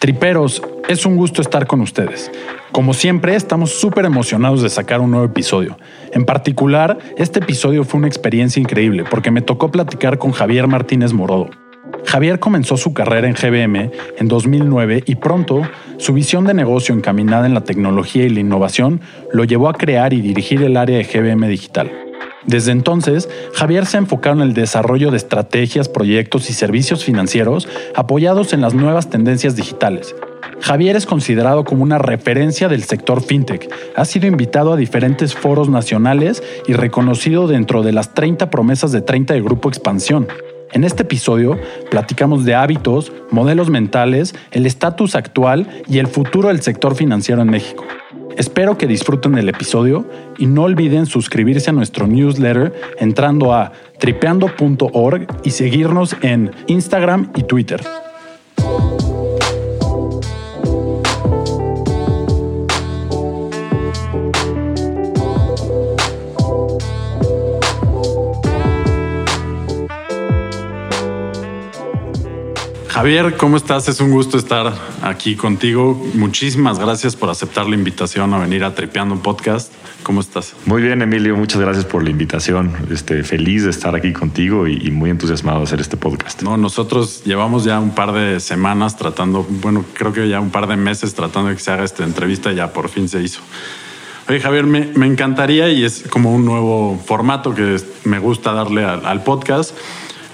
Triperos, es un gusto estar con ustedes. Como siempre, estamos súper emocionados de sacar un nuevo episodio. En particular, este episodio fue una experiencia increíble porque me tocó platicar con Javier Martínez Morodo. Javier comenzó su carrera en GBM en 2009 y pronto su visión de negocio encaminada en la tecnología y la innovación lo llevó a crear y dirigir el área de GBM Digital. Desde entonces, Javier se ha enfocado en el desarrollo de estrategias, proyectos y servicios financieros apoyados en las nuevas tendencias digitales. Javier es considerado como una referencia del sector fintech. Ha sido invitado a diferentes foros nacionales y reconocido dentro de las 30 promesas de 30 de Grupo Expansión. En este episodio platicamos de hábitos, modelos mentales, el estatus actual y el futuro del sector financiero en México. Espero que disfruten el episodio y no olviden suscribirse a nuestro newsletter entrando a tripeando.org y seguirnos en Instagram y Twitter. Javier, ¿cómo estás? Es un gusto estar aquí contigo. Muchísimas gracias por aceptar la invitación a venir a Tripeando un podcast. ¿Cómo estás? Muy bien, Emilio. Muchas gracias por la invitación. Este, feliz de estar aquí contigo y, muy entusiasmado de hacer este podcast. No, nosotros llevamos ya un par de semanas tratando, bueno, creo que ya un par de meses tratando de que se haga esta entrevista y ya por fin se hizo. Oye, Javier, me, encantaría y es como un nuevo formato que me gusta darle al podcast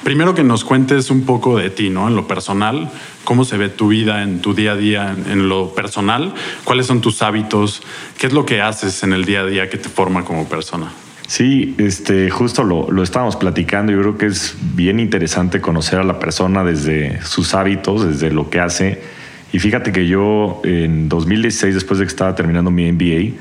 Primero que nos cuentes un poco de ti, ¿no? En lo personal, cómo se ve tu vida en tu día a día, en, lo personal, cuáles son tus hábitos, qué es lo que haces en el día a día que te forma como persona. Sí, este, justo lo, lo estábamos platicando. Yo creo que es bien interesante conocer a la persona desde sus hábitos, desde lo que hace. Y fíjate que yo en 2016, después de que estaba terminando mi MBA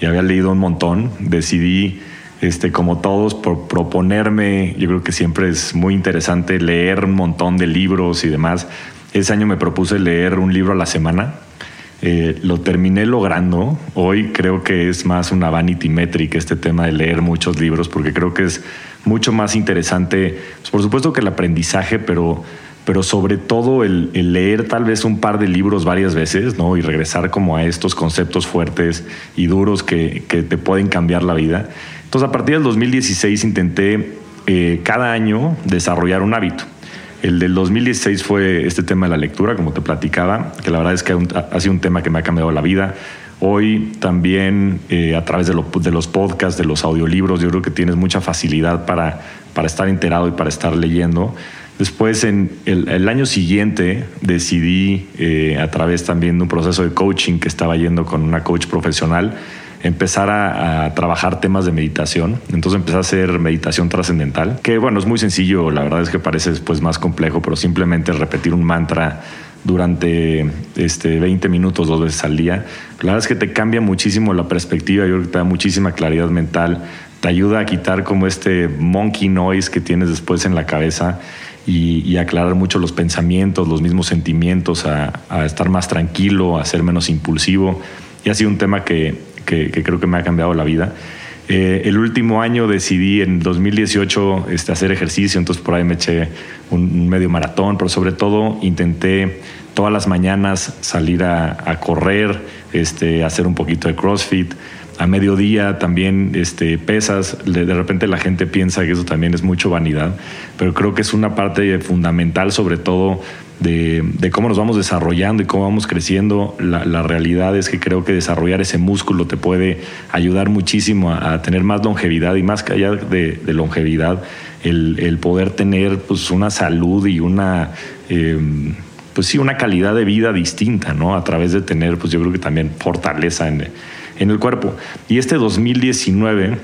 y había leído un montón, decidí este, como todos, por proponerme, yo creo que siempre es muy interesante leer un montón de libros y demás. Ese año me propuse leer un libro a la semana. Eh, lo terminé logrando. Hoy creo que es más una vanity metric este tema de leer muchos libros, porque creo que es mucho más interesante, pues, por supuesto que el aprendizaje, pero, pero sobre todo el, leer tal vez un par de libros varias veces, ¿no? Y regresar como a estos conceptos fuertes y duros que, que te pueden cambiar la vida. Entonces, a partir del 2016 intenté eh, cada año desarrollar un hábito. El del 2016 fue este tema de la lectura, como te platicaba, que la verdad es que ha sido un tema que me ha cambiado la vida. Hoy también eh, a través de, los podcasts, de los audiolibros, yo creo que tienes mucha facilidad para, para estar enterado y para estar leyendo. Después, en el, año siguiente, decidí, eh, a través también de un proceso de coaching que estaba yendo con una coach profesional, empezar a, trabajar temas de meditación. Entonces empecé a hacer meditación trascendental, que bueno, es muy sencillo, la verdad es que parece después más complejo, pero simplemente repetir un mantra durante este, 20 minutos dos veces al día. La verdad es que te cambia muchísimo la perspectiva, yo creo que te da muchísima claridad mental, te ayuda a quitar como este monkey noise que tienes después en la cabeza y, aclarar mucho los pensamientos, los mismos sentimientos, a, a estar más tranquilo, a ser menos impulsivo. Y ha sido un tema que, que, creo que me ha cambiado la vida. Eh, el último año decidí en 2018 este, hacer ejercicio, entonces por ahí me eché un, medio maratón, pero sobre todo intenté todas las mañanas salir a, correr, este, hacer un poquito de CrossFit. A mediodía también este, pesas. De, de repente la gente piensa que eso también es mucho vanidad, pero creo que es una parte fundamental, sobre todo de, cómo nos vamos desarrollando y cómo vamos creciendo, la, realidad es que creo que desarrollar ese músculo te puede ayudar muchísimo a, tener más longevidad y más que allá de, longevidad, el, poder tener pues, una salud y una... Em, pues sí, una calidad de vida distinta, ¿no? A través de tener, pues yo creo que también fortaleza en, el cuerpo. Y este 2019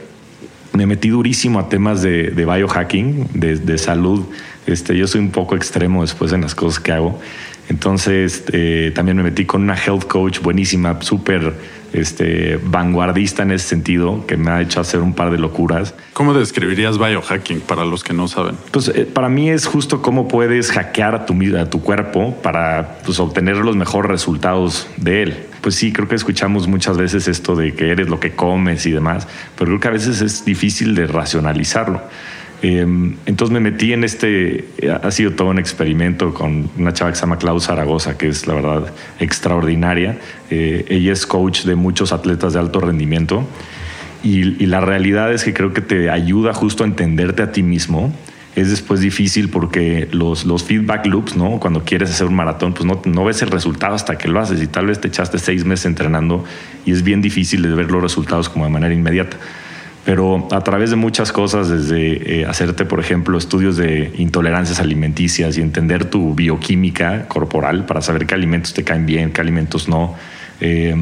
me metí durísimo a temas de, biohacking, de salud este, yo soy un poco extremo después en las cosas que hago. Entonces, eh, también me metí con una health coach buenísima, súper este, vanguardista en ese sentido, que me ha hecho hacer un par de locuras. ¿Cómo describirías biohacking para los que no saben? Pues eh, para mí es justo cómo puedes hackear a tu, a tu cuerpo para pues, obtener los mejores resultados de él. Pues sí, creo que escuchamos muchas veces esto de que eres lo que comes y demás, pero creo que a veces es difícil de racionalizarlo. Em, entonces me metí en este, ha sido todo un experimento con una chava que se llama Klaus Zaragoza, que es la verdad extraordinaria. Eh, ella es coach de muchos atletas de alto rendimiento y, la realidad es que creo que te ayuda justo a entenderte a ti mismo. Es después difícil porque los, los feedback loops, ¿no? Cuando quieres hacer un maratón, pues no, no ves el resultado hasta que lo haces y tal vez te echaste seis meses entrenando y es bien difícil de ver los resultados como de manera inmediata pero a través de muchas cosas, desde eh, hacerte, por ejemplo, estudios de intolerancias alimenticias y entender tu bioquímica corporal para saber qué alimentos te caen bien, qué alimentos no, eh,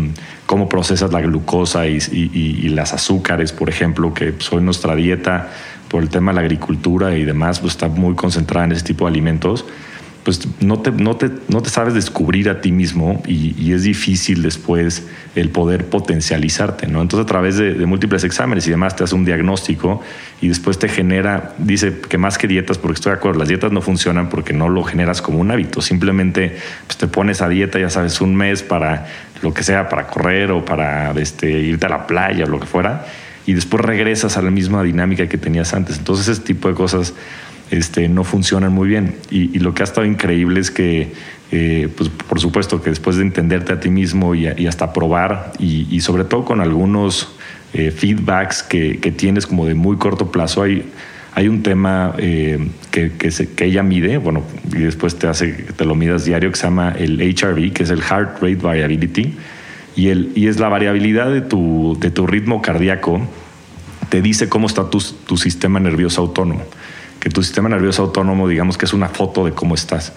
cómo procesas la glucosa y, las azúcares, por ejemplo, que pues, nuestra dieta por el tema de la agricultura y demás, pues está muy concentrada en ese tipo de alimentos pues no te, no te, no te sabes descubrir a ti mismo y, es difícil después el poder potencializarte, ¿no? Entonces a través de, múltiples exámenes y demás te hace un diagnóstico y después te genera, dice que más que dietas, porque estoy de acuerdo, las dietas no funcionan porque no lo generas como un hábito, simplemente pues, te pones a dieta, ya sabes, un mes para lo que sea, para correr o para este, irte a la playa o lo que fuera, y después regresas a la misma dinámica que tenías antes. Entonces ese tipo de cosas este, no funcionan muy bien. Y, lo que ha estado increíble es que, eh, pues, por supuesto, que después de entenderte a ti mismo y, hasta probar, y, sobre todo con algunos eh, feedbacks que, tienes como de muy corto plazo, hay, hay un tema eh, que, que, ella mide, bueno, y después te hace te lo midas diario, que se llama el HRV, que es el Heart Rate Variability, y, el, y es la variabilidad de tu, de tu ritmo cardíaco, te dice cómo está tu, tu sistema nervioso autónomo que tu sistema nervioso autónomo, digamos que es una foto de cómo estás.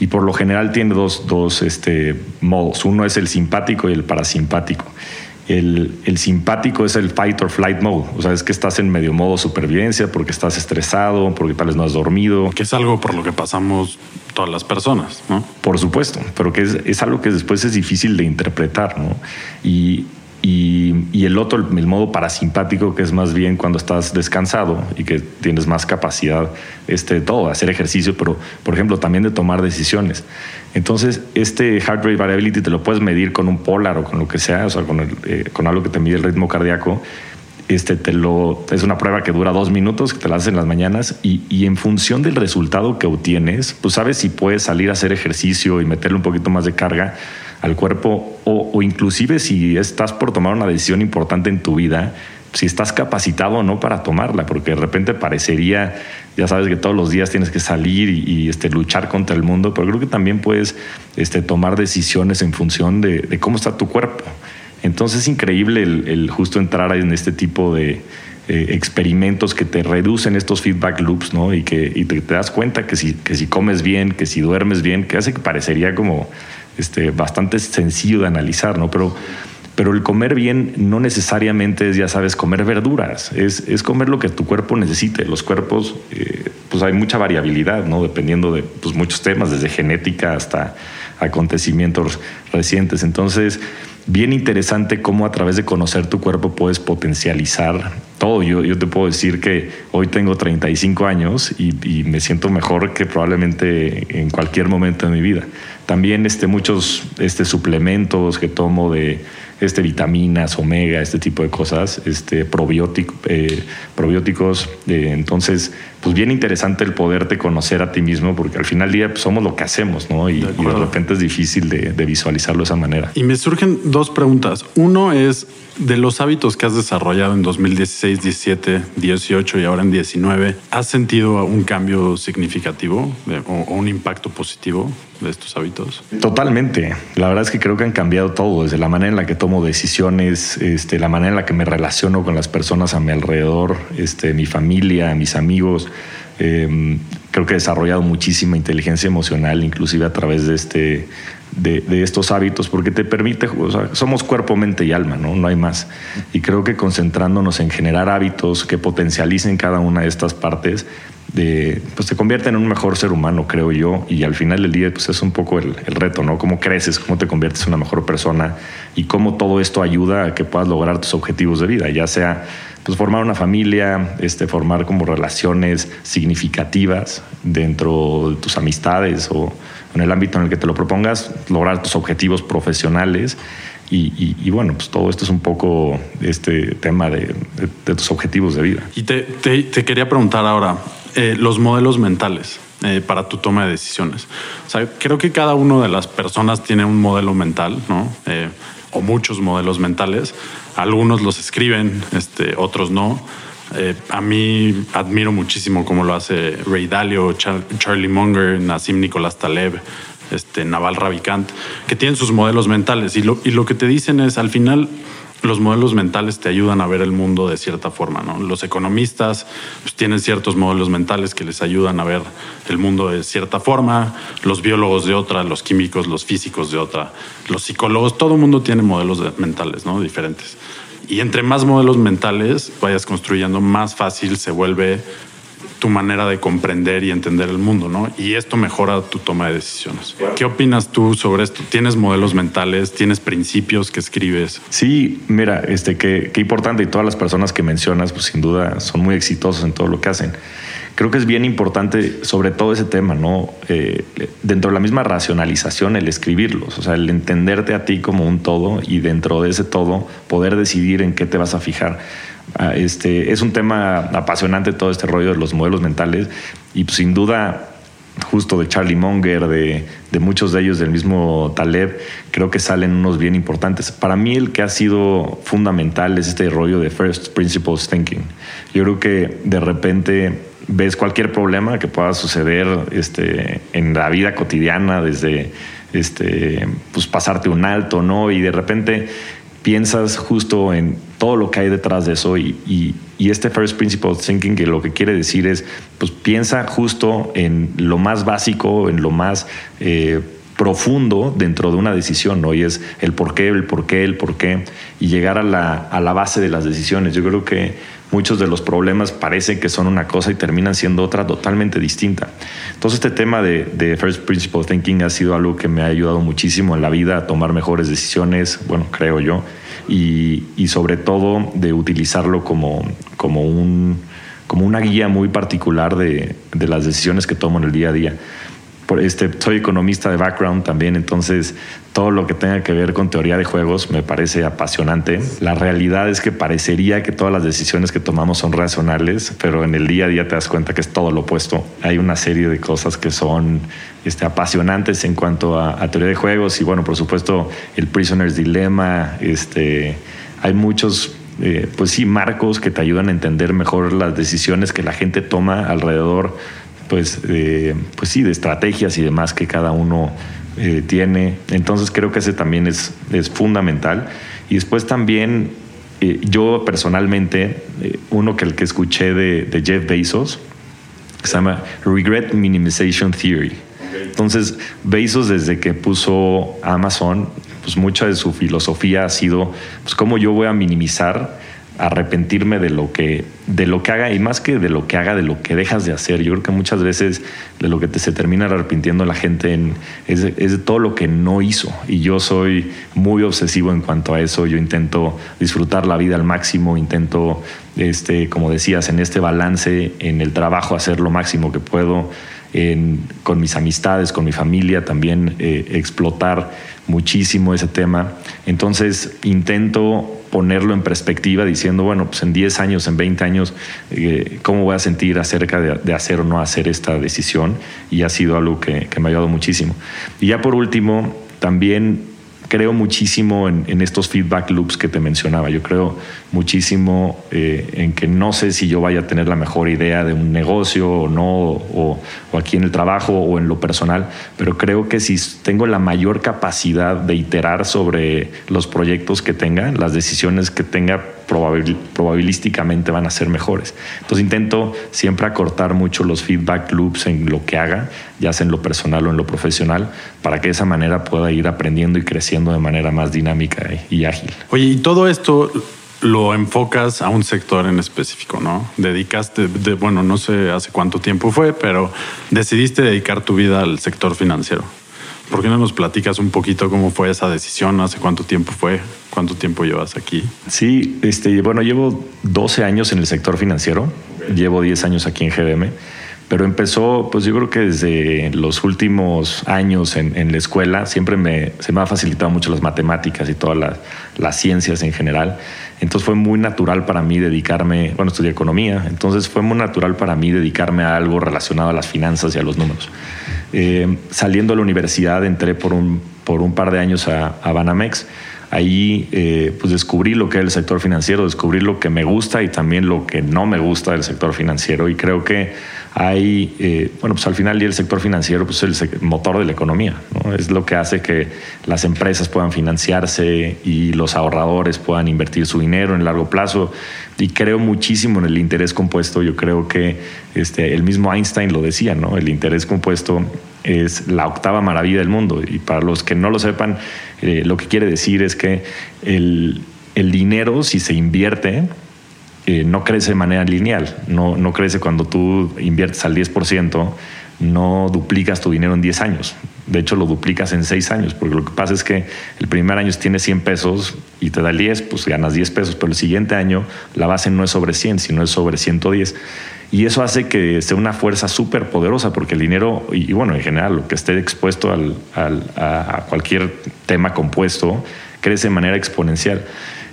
Y por lo general tiene dos, dos este, modos. Uno es el simpático y el parasimpático. El, el, simpático es el fight or flight mode. O sea, es que estás en medio modo supervivencia porque estás estresado, porque tal vez no has dormido. Que es algo por lo que pasamos todas las personas, ¿no? Por supuesto, pero que es, es algo que después es difícil de interpretar, ¿no? Y y, el otro, el, modo parasimpático, que es más bien cuando estás descansado y que tienes más capacidad este, de todo, hacer ejercicio, pero por ejemplo también de tomar decisiones. Entonces, este heart rate variability te lo puedes medir con un polar o con lo que sea, o sea, con, eh, con algo que te mide el ritmo cardíaco. Este te lo, es una prueba que dura dos minutos, que te la haces en las mañanas y, y, en función del resultado que obtienes, pues sabes si puedes salir a hacer ejercicio y meterle un poquito más de carga al cuerpo o, inclusive si estás por tomar una decisión importante en tu vida, si estás capacitado o no para tomarla, porque de repente parecería, ya sabes que todos los días tienes que salir y, este, luchar contra el mundo, pero creo que también puedes este, tomar decisiones en función de, cómo está tu cuerpo. Entonces es increíble el, justo entrar en este tipo de eh, experimentos que te reducen estos feedback loops, ¿no? Y que te, te, das cuenta que si, que si comes bien, que si duermes bien, que hace que parecería como este, bastante sencillo de analizar, ¿no? Pero, pero el comer bien no necesariamente es, ya sabes, comer verduras, es, es comer lo que tu cuerpo necesite. Los cuerpos, eh, pues hay mucha variabilidad, ¿no? Dependiendo de pues, muchos temas, desde genética hasta acontecimientos recientes. Entonces, bien interesante cómo a través de conocer tu cuerpo puedes potencializar todo. Yo, yo te puedo decir que hoy tengo 35 años y, y, me siento mejor que probablemente en cualquier momento de mi vida. También este, muchos este, suplementos que tomo de este, vitaminas, omega, este tipo de cosas, este, probiótico, eh, probióticos. Eh, entonces, pues bien interesante el poderte conocer a ti mismo, porque al final del día pues, somos lo que hacemos, ¿no? Y de, y de repente es difícil de, de, visualizarlo de esa manera. Y me surgen dos preguntas. Uno es de los hábitos que has desarrollado en 2016, 17, 18 y ahora en 19, ¿has sentido un cambio significativo o un impacto positivo de estos hábitos? Totalmente. La verdad es que creo que han cambiado todo, desde la manera en la que tomo decisiones, este, la manera en la que me relaciono con las personas a mi alrededor, este, mi familia, mis amigos. Em, creo que he desarrollado muchísima inteligencia emocional, inclusive a través de este de, estos hábitos porque te permite, somos cuerpo, mente y alma, ¿no? No hay más. Y creo que concentrándonos en generar hábitos que potencialicen cada una de estas partes, de, pues te convierten en un mejor ser humano, creo yo, y al final del día pues es un poco el, el, reto, ¿no? Cómo creces, cómo te conviertes en una mejor persona y cómo todo esto ayuda a que puedas lograr tus objetivos de vida, ya sea pues formar una familia, este, formar como relaciones significativas dentro de tus amistades o en el ámbito en el que te lo propongas, lograr tus objetivos profesionales Y, bueno, pues todo esto es un poco este tema de, tus objetivos de vida. Y te, quería preguntar ahora, eh, los modelos mentales. Eh, para tu toma de decisiones. O sea, creo que cada una de las personas tiene un modelo mental, ¿no? Eh, o muchos modelos mentales. Algunos los escriben, este, otros no. Eh, a mí admiro muchísimo cómo lo hace Ray Dalio, Charlie Munger, Nassim Nicolás Taleb, este, Naval Ravikant, que tienen sus modelos mentales. Y lo, y lo que te dicen es, al final, los modelos mentales te ayudan a ver el mundo de cierta forma. ¿no? Los economistas pues, tienen ciertos modelos mentales que les ayudan a ver el mundo de cierta forma, los biólogos de otra, los químicos, los físicos de otra, los psicólogos, todo el mundo tiene modelos mentales ¿no? diferentes. Y entre más modelos mentales vayas construyendo, más fácil se vuelve tu manera de comprender y entender el mundo, ¿no? Y esto mejora tu toma de decisiones. ¿Qué opinas tú sobre esto? ¿Tienes modelos mentales? ¿Tienes principios que escribes? Sí, mira, este, qué, qué importante y todas las personas que mencionas, pues sin duda son muy exitosos en todo lo que hacen. Creo que es bien importante, sobre todo ese tema, ¿no? Eh, dentro de la misma racionalización, el escribirlos, o sea, el entenderte a ti como un todo y dentro de ese todo poder decidir en qué te vas a fijar este, es un tema apasionante todo este rollo de los modelos mentales y pues, sin duda justo de Charlie Munger, de, muchos de ellos del mismo Taleb, creo que salen unos bien importantes. Para mí el que ha sido fundamental es este rollo de First Principles Thinking. Yo creo que de repente ves cualquier problema que pueda suceder este, en la vida cotidiana, desde este, pues pasarte un alto, ¿no? Y de repente piensas justo en todo lo que hay detrás de eso y, este First Principle Thinking que lo que quiere decir es, pues piensa justo en lo más básico, en lo más eh, profundo dentro de una decisión, ¿no? Y es el por qué, el por qué, el por qué, y llegar a la, a la base de las decisiones. Yo creo que muchos de los problemas parecen que son una cosa y terminan siendo otra totalmente distinta. Entonces este tema de, de, First Principle Thinking ha sido algo que me ha ayudado muchísimo en la vida a tomar mejores decisiones, bueno, creo yo, y, y sobre todo de utilizarlo como, como, un, como una guía muy particular de, de las decisiones que tomo en el día a día este, soy economista de background también, entonces todo lo que tenga que ver con teoría de juegos me parece apasionante. La realidad es que parecería que todas las decisiones que tomamos son racionales, pero en el día a día te das cuenta que es todo lo opuesto. Hay una serie de cosas que son este, apasionantes en cuanto a, teoría de juegos y bueno, por supuesto el Prisoner's Dilemma, este, hay muchos eh, pues sí, marcos que te ayudan a entender mejor las decisiones que la gente toma alrededor pues, eh, pues sí, de estrategias y demás que cada uno eh, tiene. Entonces creo que ese también es, es fundamental. Y después también eh, yo personalmente, uno que el que escuché de, de, Jeff Bezos, se llama Regret Minimization Theory. Entonces, Bezos desde que puso Amazon, pues mucha de su filosofía ha sido, pues cómo yo voy a minimizar arrepentirme de lo que de lo que haga y más que de lo que haga de lo que dejas de hacer. Yo creo que muchas veces de lo que se termina arrepintiendo la gente en, es, de todo lo que no hizo. Y yo soy muy obsesivo en cuanto a eso. Yo intento disfrutar la vida al máximo intento este como decías en este balance en el trabajo hacer lo máximo que puedo con mis amistades, con mi familia, también eh, explotar muchísimo ese tema. Entonces intento ponerlo en perspectiva diciendo, bueno, pues en 10 años, en 20 años, eh, ¿cómo voy a sentir acerca de, hacer o no hacer esta decisión? Y ha sido algo que, que me ha ayudado muchísimo. Y ya por último, también creo muchísimo en, estos feedback loops que te mencionaba. Yo creo muchísimo eh, en que no sé si yo vaya a tener la mejor idea de un negocio o no, o, aquí en el trabajo o en lo personal, pero creo que si tengo la mayor capacidad de iterar sobre los proyectos que tenga, las decisiones que tenga, probabilísticamente van a ser mejores. Entonces intento siempre acortar mucho los feedback loops en lo que haga, ya sea en lo personal o en lo profesional, para que de esa manera pueda ir aprendiendo y creciendo de manera más dinámica y ágil. Oye, y todo esto lo enfocas a un sector en específico, ¿no? Dedicaste, de, bueno, no sé hace cuánto tiempo fue, pero decidiste dedicar tu vida al sector financiero. ¿Por qué no nos platicas un poquito cómo fue esa decisión? ¿Hace cuánto tiempo fue? ¿Cuánto tiempo llevas aquí? Sí, este, bueno, llevo 12 años en el sector financiero, llevo 10 años aquí en GBM, pero empezó, pues yo creo que desde los últimos años en, la escuela siempre me, se me ha facilitado mucho las matemáticas y todas las, las ciencias en general. Entonces fue muy natural para mí dedicarme, bueno, estudié economía, entonces fue muy natural para mí dedicarme a algo relacionado a las finanzas y a los números. Eh, saliendo de la universidad entré por un, por un par de años a, a Banamex ahí eh, pues descubrí lo que es el sector financiero, descubrí lo que me gusta y también lo que no me gusta del sector financiero y creo que hay, eh, bueno, pues al final el sector financiero pues es el motor de la economía, ¿no? es lo que hace que las empresas puedan financiarse y los ahorradores puedan invertir su dinero en largo plazo y creo muchísimo en el interés compuesto, yo creo que este, el mismo Einstein lo decía, ¿no? el interés compuesto es la octava maravilla del mundo. Y para los que no lo sepan, eh, lo que quiere decir es que el, dinero, si se invierte, eh, no crece de manera lineal. No, no crece cuando tú inviertes al 10%, no duplicas tu dinero en 10 años. De hecho, lo duplicas en 6 años, porque lo que pasa es que el primer año tienes 100 pesos y te da 10, pues ganas 10 pesos, pero el siguiente año la base no es sobre 100, sino es sobre 110. Y eso hace que sea una fuerza súper poderosa, porque el dinero, y, bueno, en general, lo que esté expuesto al, a, cualquier tema compuesto, crece de manera exponencial.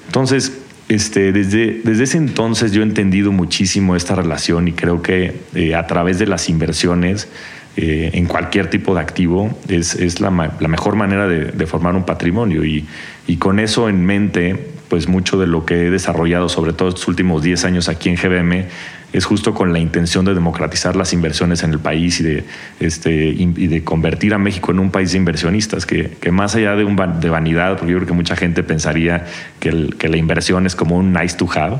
Entonces, este, desde, desde ese entonces yo he entendido muchísimo esta relación y creo que eh, a través de las inversiones eh, en cualquier tipo de activo es, es la, la, mejor manera de, formar un patrimonio. Y, y con eso en mente, pues mucho de lo que he desarrollado, sobre todo estos últimos 10 años aquí en GBM, es justo con la intención de democratizar las inversiones en el país y de, este, y de convertir a México en un país de inversionistas, que, que más allá de, un, de vanidad, porque yo creo que mucha gente pensaría que, el, que la inversión es como un nice to have,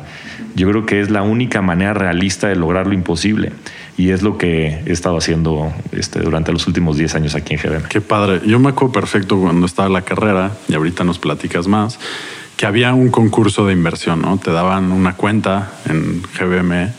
yo creo que es la única manera realista de lograr lo imposible. Y es lo que he estado haciendo este, durante los últimos 10 años aquí en GBM. Qué padre. Yo me acuerdo perfecto cuando estaba en la carrera, y ahorita nos platicas más, que había un concurso de inversión, ¿no? Te daban una cuenta en GBM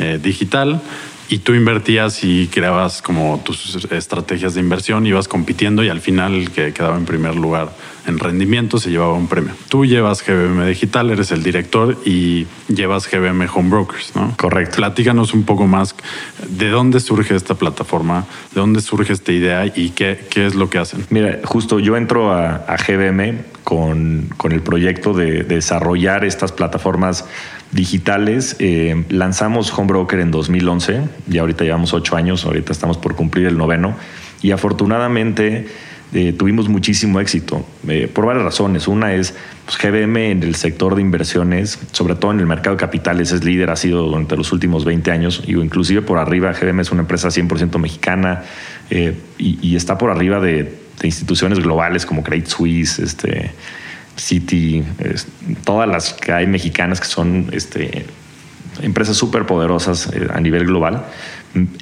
eh, digital y tú invertías y creabas como tus estrategias de inversión, ibas compitiendo y al final el que quedaba en primer lugar en rendimiento se llevaba un premio. Tú llevas GBM Digital, eres el director y llevas GBM Home Brokers, ¿no? Correcto. Platícanos un poco más de dónde surge esta plataforma, de dónde surge esta idea y qué, qué es lo que hacen. Mira, justo yo entro a, a GBM con, el proyecto de, de desarrollar estas plataformas digitales. Eh, lanzamos Home Broker en 2011 y ahorita llevamos ocho años, ahorita estamos por cumplir el noveno y afortunadamente eh, tuvimos muchísimo éxito eh, por varias razones. Una es pues, GBM en el sector de inversiones, sobre todo en el mercado de capitales, es líder, ha sido durante los últimos 20 años y inclusive por arriba. GBM es una empresa 100% mexicana y, y, está por arriba de, de, instituciones globales como Credit Suisse, este, City, todas las que hay mexicanas que son este, empresas súper poderosas eh, a nivel global.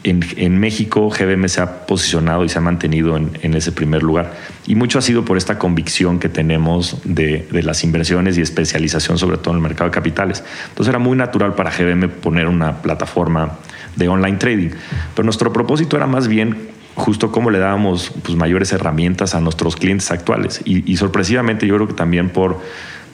En, México, GBM se ha posicionado y se ha mantenido en, ese primer lugar. Y mucho ha sido por esta convicción que tenemos de, de, las inversiones y especialización, sobre todo en el mercado de capitales. Entonces era muy natural para GBM poner una plataforma de online trading. Pero nuestro propósito era más bien justo cómo le dábamos pues, mayores herramientas a nuestros clientes actuales. Y, sorpresivamente yo creo que también por,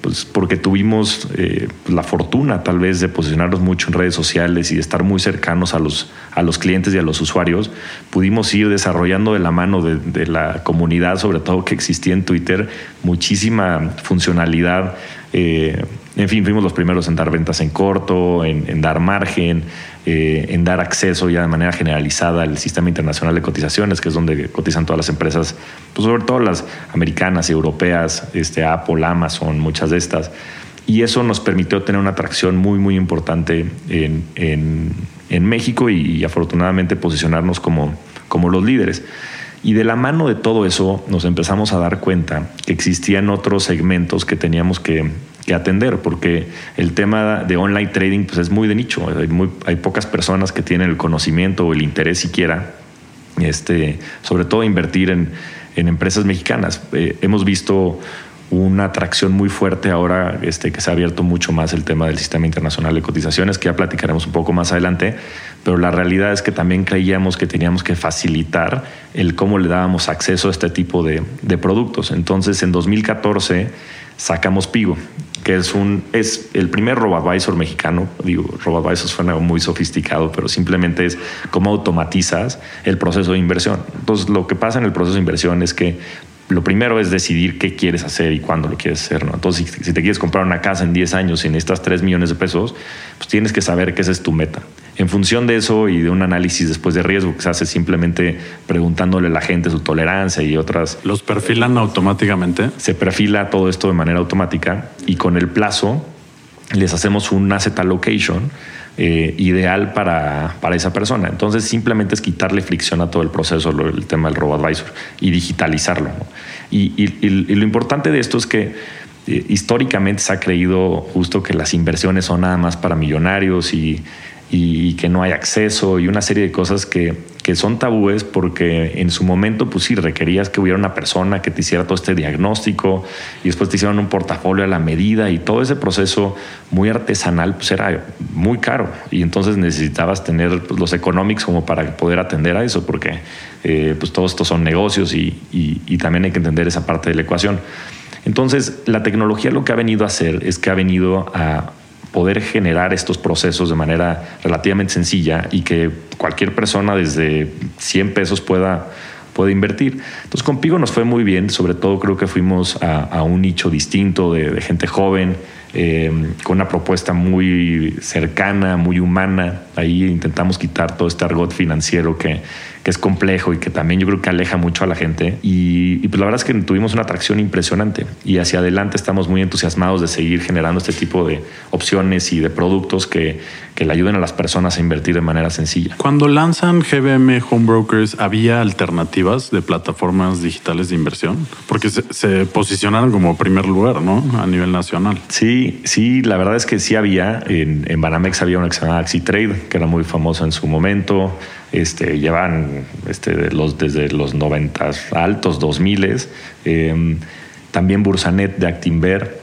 pues, porque tuvimos eh, la fortuna tal vez de posicionarnos mucho en redes sociales y de estar muy cercanos a los, a los clientes y a los usuarios, pudimos ir desarrollando de la mano de, la comunidad, sobre todo que existía en Twitter, muchísima funcionalidad. Eh, en fin, fuimos los primeros en dar ventas en corto, en dar margen, eh, en dar acceso ya de manera generalizada al sistema internacional de cotizaciones, que es donde cotizan todas las empresas, pues sobre todo las americanas y europeas, este, Apple, Amazon, muchas de estas. Y eso nos permitió tener una atracción muy, muy importante en, en, México y, y, afortunadamente posicionarnos como, como los líderes. Y de la mano de todo eso nos empezamos a dar cuenta que existían otros segmentos que teníamos que que atender, porque el tema de online trading pues, es muy de nicho. Hay, muy, hay pocas personas que tienen el conocimiento o el interés siquiera, este, sobre todo invertir en, en empresas mexicanas. Eh, hemos visto una atracción muy fuerte ahora este, que se ha abierto mucho más el tema del sistema internacional de cotizaciones, que ya platicaremos un poco más adelante, pero la realidad es que también creíamos que teníamos que facilitar el cómo le dábamos acceso a este tipo de, de productos. Entonces, en 2014 sacamos Pigo. Que es un es el primer RoboAdvisor mexicano. Digo, RoboAdvisor suena muy sofisticado, pero simplemente es cómo automatizas el proceso de inversión. Entonces, lo que pasa en el proceso de inversión es que lo primero es decidir qué quieres hacer y cuándo lo quieres hacer. ¿no? Entonces, si, te quieres comprar una casa en 10 años y necesitas 3 millones de pesos, pues tienes que saber que esa es tu meta. En función de eso y de un análisis después de riesgo que se hace simplemente preguntándole a la gente su tolerancia y otras... ¿Los perfilan automáticamente? Se perfila todo esto de manera automática y con el plazo les hacemos un asset allocation eh, ideal para, para, esa persona. Entonces simplemente es quitarle fricción a todo el proceso, el tema del RoboAdvisor y digitalizarlo. Y, y, lo importante de esto es que eh, históricamente se ha creído justo que las inversiones son nada más para millonarios y y que no hay acceso y una serie de cosas que, que, son tabúes porque en su momento pues sí requerías que hubiera una persona que te hiciera todo este diagnóstico y después te hicieron un portafolio a la medida y todo ese proceso muy artesanal pues era muy caro y entonces necesitabas tener pues, los economics como para poder atender a eso porque eh, pues todos estos son negocios y, y, y también hay que entender esa parte de la ecuación. Entonces, la tecnología lo que ha venido a hacer es que ha venido a, poder generar estos procesos de manera relativamente sencilla y que cualquier persona desde 100 pesos pueda, pueda invertir. Entonces con Pigo nos fue muy bien, sobre todo creo que fuimos a, un nicho distinto de, gente joven, eh, con una propuesta muy cercana, muy humana. Ahí intentamos quitar todo este argot financiero que, que es complejo y que también yo creo que aleja mucho a la gente. Y, pues la verdad es que tuvimos una atracción impresionante y hacia adelante estamos muy entusiasmados de seguir generando este tipo de opciones y de productos que, que le ayuden a las personas a invertir de manera sencilla. Cuando lanzan GBM Home Brokers, ¿había alternativas de plataformas digitales de inversión? Porque se, posicionaron como primer lugar, ¿no? A nivel nacional. Sí, sí, la verdad es que sí había. En, en Banamex había una que se llamaba AxiTrade, que era muy famosa en su momento este, llevan este, los, desde los 90 altos, 2000. Eh, también Bursanet de Actinver.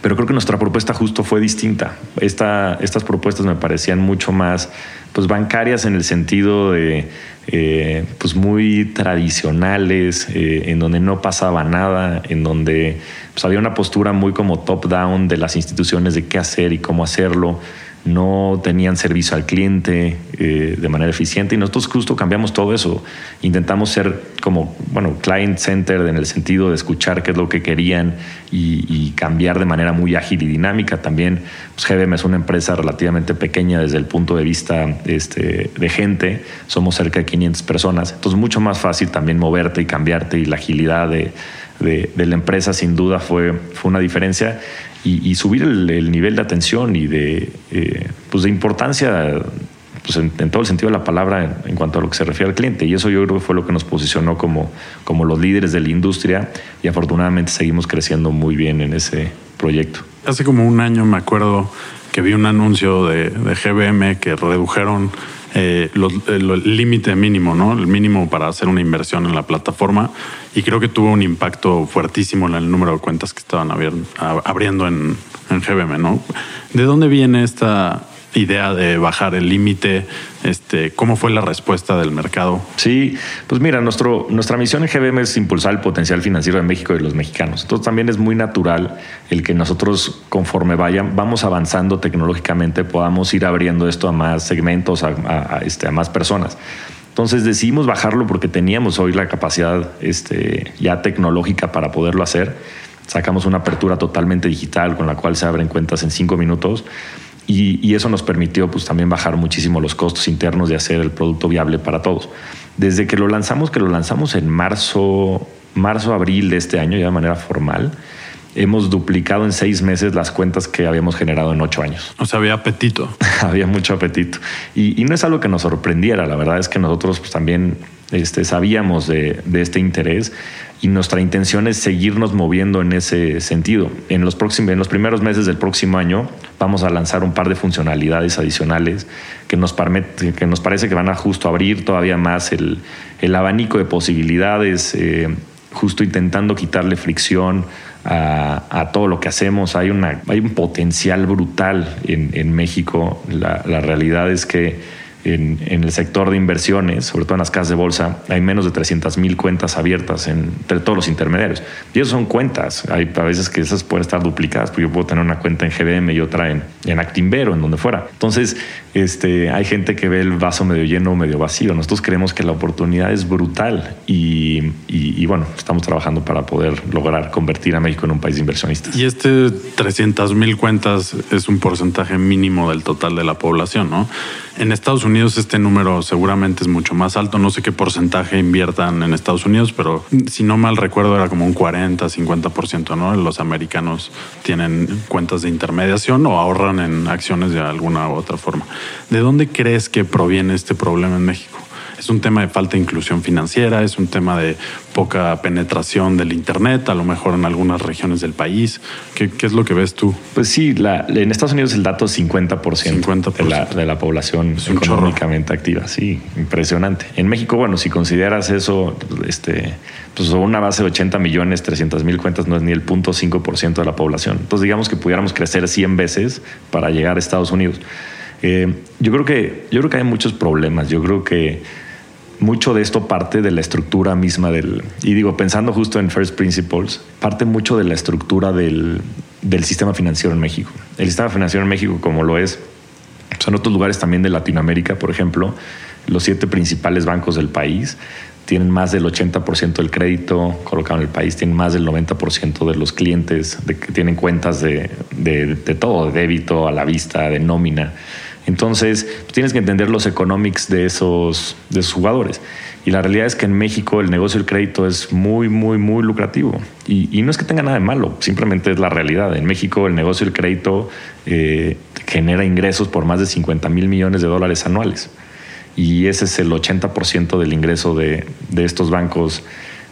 Pero creo que nuestra propuesta justo fue distinta. Esta, estas propuestas me parecían mucho más pues, bancarias en el sentido de eh, pues muy tradicionales, eh, en donde no pasaba nada, en donde pues, había una postura muy como top-down de las instituciones de qué hacer y cómo hacerlo no tenían servicio al cliente eh, de manera eficiente y nosotros justo cambiamos todo eso. Intentamos ser como, bueno, client center en el sentido de escuchar qué es lo que querían y, cambiar de manera muy ágil y dinámica. También pues, GBM es una empresa relativamente pequeña desde el punto de vista este, de gente. Somos cerca de 500 personas. Entonces mucho más fácil también moverte y cambiarte y la agilidad de, de, la empresa sin duda fue, fue una diferencia y, subir el, nivel de atención y de, eh, pues de importancia pues en, todo el sentido de la palabra en, cuanto a lo que se refiere al cliente. Y eso yo creo que fue lo que nos posicionó como, como los líderes de la industria y afortunadamente seguimos creciendo muy bien en ese proyecto. Hace como un año me acuerdo que vi un anuncio de, de GBM que redujeron eh, el límite mínimo, ¿no? El mínimo para hacer una inversión en la plataforma. Y creo que tuvo un impacto fuertísimo en el número de cuentas que estaban abriendo en, en GBM, ¿no? ¿De dónde viene esta, idea de bajar el límite? Este, ¿Cómo fue la respuesta del mercado? Sí, pues mira, nuestro, nuestra misión en GBM es impulsar el potencial financiero de México y de los mexicanos. Entonces también es muy natural el que nosotros conforme vayan, vamos avanzando tecnológicamente, podamos ir abriendo esto a más segmentos, a, este, a más personas. Entonces decidimos bajarlo porque teníamos hoy la capacidad este, ya tecnológica para poderlo hacer. Sacamos una apertura totalmente digital con la cual se abren cuentas en cinco minutos y, eso nos permitió pues, también bajar muchísimo los costos internos de hacer el producto viable para todos. Desde que lo lanzamos, que lo lanzamos en marzo, marzo, abril de este año, ya de manera formal, hemos duplicado en seis meses las cuentas que habíamos generado en ocho años. O sea, había apetito. había mucho apetito. Y, no es algo que nos sorprendiera, la verdad es que nosotros pues, también este, sabíamos de, de este interés y nuestra intención es seguirnos moviendo en ese sentido. En los, próximos, en los primeros meses del próximo año vamos a lanzar un par de funcionalidades adicionales que nos, que nos parece que van a justo abrir todavía más el, el abanico de posibilidades, eh, justo intentando quitarle fricción a, a, todo lo que hacemos. Hay, una, hay un potencial brutal en, en México. La, la realidad es que en, el sector de inversiones, sobre todo en las casas de bolsa, hay menos de 300 mil cuentas abiertas entre todos los intermediarios. Y eso son cuentas. Hay a veces que esas pueden estar duplicadas, porque yo puedo tener una cuenta en GBM y otra en, en Actinvero, en donde fuera. Entonces, este, hay gente que ve el vaso medio lleno o medio vacío. Nosotros creemos que la oportunidad es brutal y, y, bueno, estamos trabajando para poder lograr convertir a México en un país de inversionistas. Y este 300 mil cuentas es un porcentaje mínimo del total de la población, ¿no? En Estados Unidos este número seguramente es mucho más alto. No sé qué porcentaje inviertan en Estados Unidos, pero si no mal recuerdo era como un 40, 50%, ¿no? Los americanos tienen cuentas de intermediación o ahorran en acciones de alguna u otra forma. ¿De dónde crees que proviene este problema en México? Es un tema de falta de inclusión financiera, es un tema de poca penetración del Internet, a lo mejor en algunas regiones del país. ¿Qué, es lo que ves tú? Pues sí, en Estados Unidos el dato es 50%, De, la, de, la, población económicamente activa. Sí, impresionante. En México, bueno, si consideras eso, este, pues una base de 80 millones, 300 mil cuentas no es ni el 0.5% de la población. Entonces digamos que pudiéramos crecer 100 veces para llegar a Estados Unidos. Eh, yo creo que yo creo que hay muchos problemas. Yo creo que mucho de esto parte de la estructura misma del, y digo, pensando justo en First Principles, parte mucho de la estructura del, del sistema financiero en México. El sistema financiero en México, como lo es, son otros lugares también de Latinoamérica, por ejemplo, los siete principales bancos del país tienen más del 80% del crédito colocado en el país, tienen más del 90% de los clientes de que tienen cuentas de, de, de todo, de débito a la vista, de nómina. Entonces, tienes que entender los economics de esos, de jugadores. Y la realidad es que en México el negocio del crédito es muy, muy, muy lucrativo. Y, no es que tenga nada de malo, simplemente es la realidad. En México el negocio del crédito eh, genera ingresos por más de 50 mil millones de dólares anuales. Y ese es el 80% del ingreso de, de estos bancos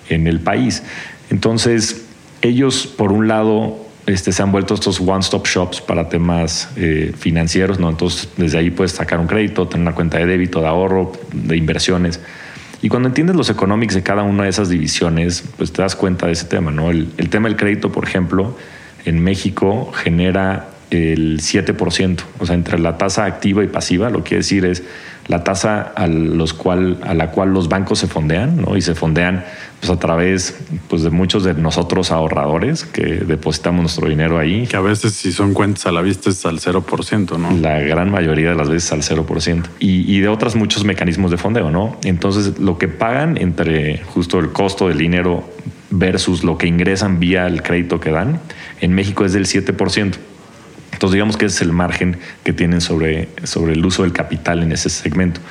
en el país. Entonces, ellos, por un lado, este, se han vuelto estos one-stop shops para temas eh, financieros, ¿no? Entonces, desde ahí puedes sacar un crédito, tener una cuenta de débito, de ahorro, de inversiones. Y cuando entiendes los economics de cada una de esas divisiones, pues te das cuenta de ese tema, ¿no? El, el tema del crédito, por ejemplo, en México genera el 7%, o sea, entre la tasa activa y pasiva, lo que quiere decir es la tasa a, los cual, a la cual los bancos se fondean, ¿no? Y se fondean pues, a través pues, de muchos de nosotros ahorradores que depositamos nuestro dinero ahí. Que a veces si son cuentas a la vista es al 0%, ¿no? La gran mayoría de las veces al 0%. Y, y de otros muchos mecanismos de fondeo, ¿no? Entonces, lo que pagan entre justo el costo del dinero versus lo que ingresan vía el crédito que dan, en México es del 7%. Entonces digamos que ese es el margen que tienen sobre, sobre el uso del capital en ese segmento.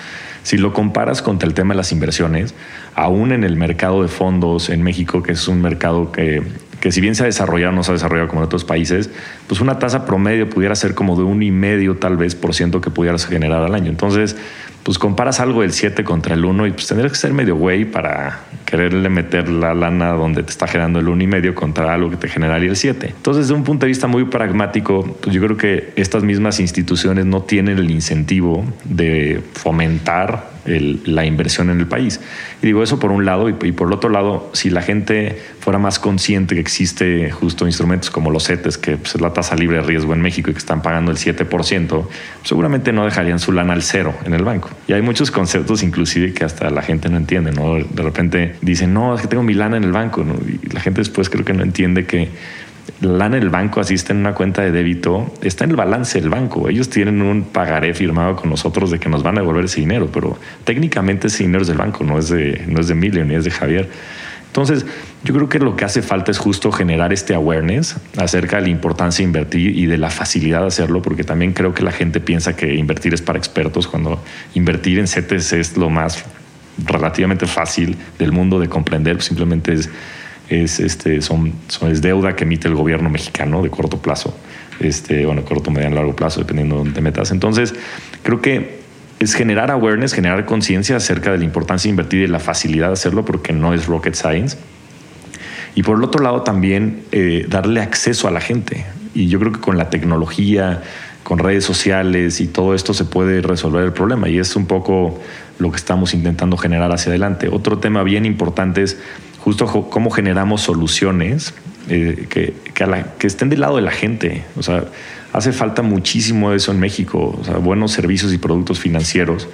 Si lo comparas con el tema de las inversiones, aún en el mercado de fondos en México, que es un mercado que, que si bien se ha desarrollado, no se ha desarrollado como en otros países, pues una tasa promedio pudiera ser como de un y medio tal vez por ciento que pudieras generar al año. Entonces, pues comparas algo del 7 contra el 1 y pues tendrías que ser medio güey para quererle meter la lana donde te está generando el 1 y medio contra algo que te generaría el 7. Entonces, desde un punto de vista muy pragmático, pues yo creo que estas mismas instituciones no tienen el incentivo de fomentar la inversión en el país. Y digo eso por un lado, y, por el otro lado, si la gente fuera más consciente que existe justo instrumentos como los CETES, que pues, es la tasa libre de riesgo en México y que están pagando el 7%, seguramente no dejarían su lana al cero en el banco. Y hay muchos conceptos inclusive que hasta la gente no entiende, ¿no? De repente dicen, no, es que tengo mi lana en el banco, ¿no? Y la gente después creo que no entiende que la lana en el banco, así está en una cuenta de débito, está en el balance del banco. Ellos tienen un pagaré firmado con nosotros de que nos van a devolver ese dinero, pero técnicamente ese dinero es del banco, no es de, no es de Emilio ni es de Javier. Entonces, yo creo que lo que hace falta es justo generar este awareness acerca de la importancia de invertir y de la facilidad de hacerlo, porque también creo que la gente piensa que invertir es para expertos, cuando invertir en CETES es lo más relativamente fácil del mundo de comprender, simplemente es es, este, son, es deuda que emite el gobierno mexicano de corto plazo, este, bueno, corto, mediano, largo plazo, dependiendo de dónde metas. Entonces, creo que es generar awareness, generar conciencia acerca de la importancia de invertir y la facilidad de hacerlo, porque no es rocket science. Y por el otro lado, también eh, darle acceso a la gente. Y yo creo que con la tecnología, con redes sociales y todo esto se puede resolver el problema. Y es un poco lo que estamos intentando generar hacia adelante. Otro tema bien importante es justo cómo generamos soluciones eh, que, que, estén del lado de la gente. O sea, hace falta muchísimo eso en México, buenos servicios y productos financieros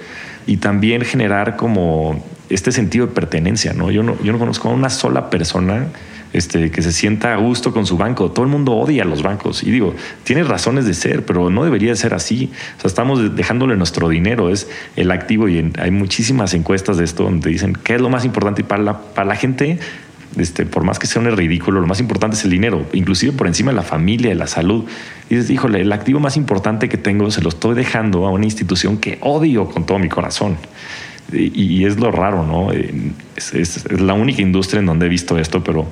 y también generar como este sentido de pertenencia, ¿no? Yo no, yo no conozco a una sola persona este, que se sienta a gusto con su banco. Todo el mundo odia a los bancos. Y digo, tiene razones de ser, pero no debería ser así. O sea, estamos dejándole nuestro dinero, es el activo. Y hay muchísimas encuestas de esto donde dicen qué es lo más importante para la, para la gente. Este, por más que sea un ridículo, lo más importante es el dinero, inclusive por encima de la familia, de la salud. Y dices, híjole, el activo más importante que tengo se lo estoy dejando a una institución que odio con todo mi corazón. Y, es lo raro, ¿no? Es, es, la única industria en donde he visto esto, pero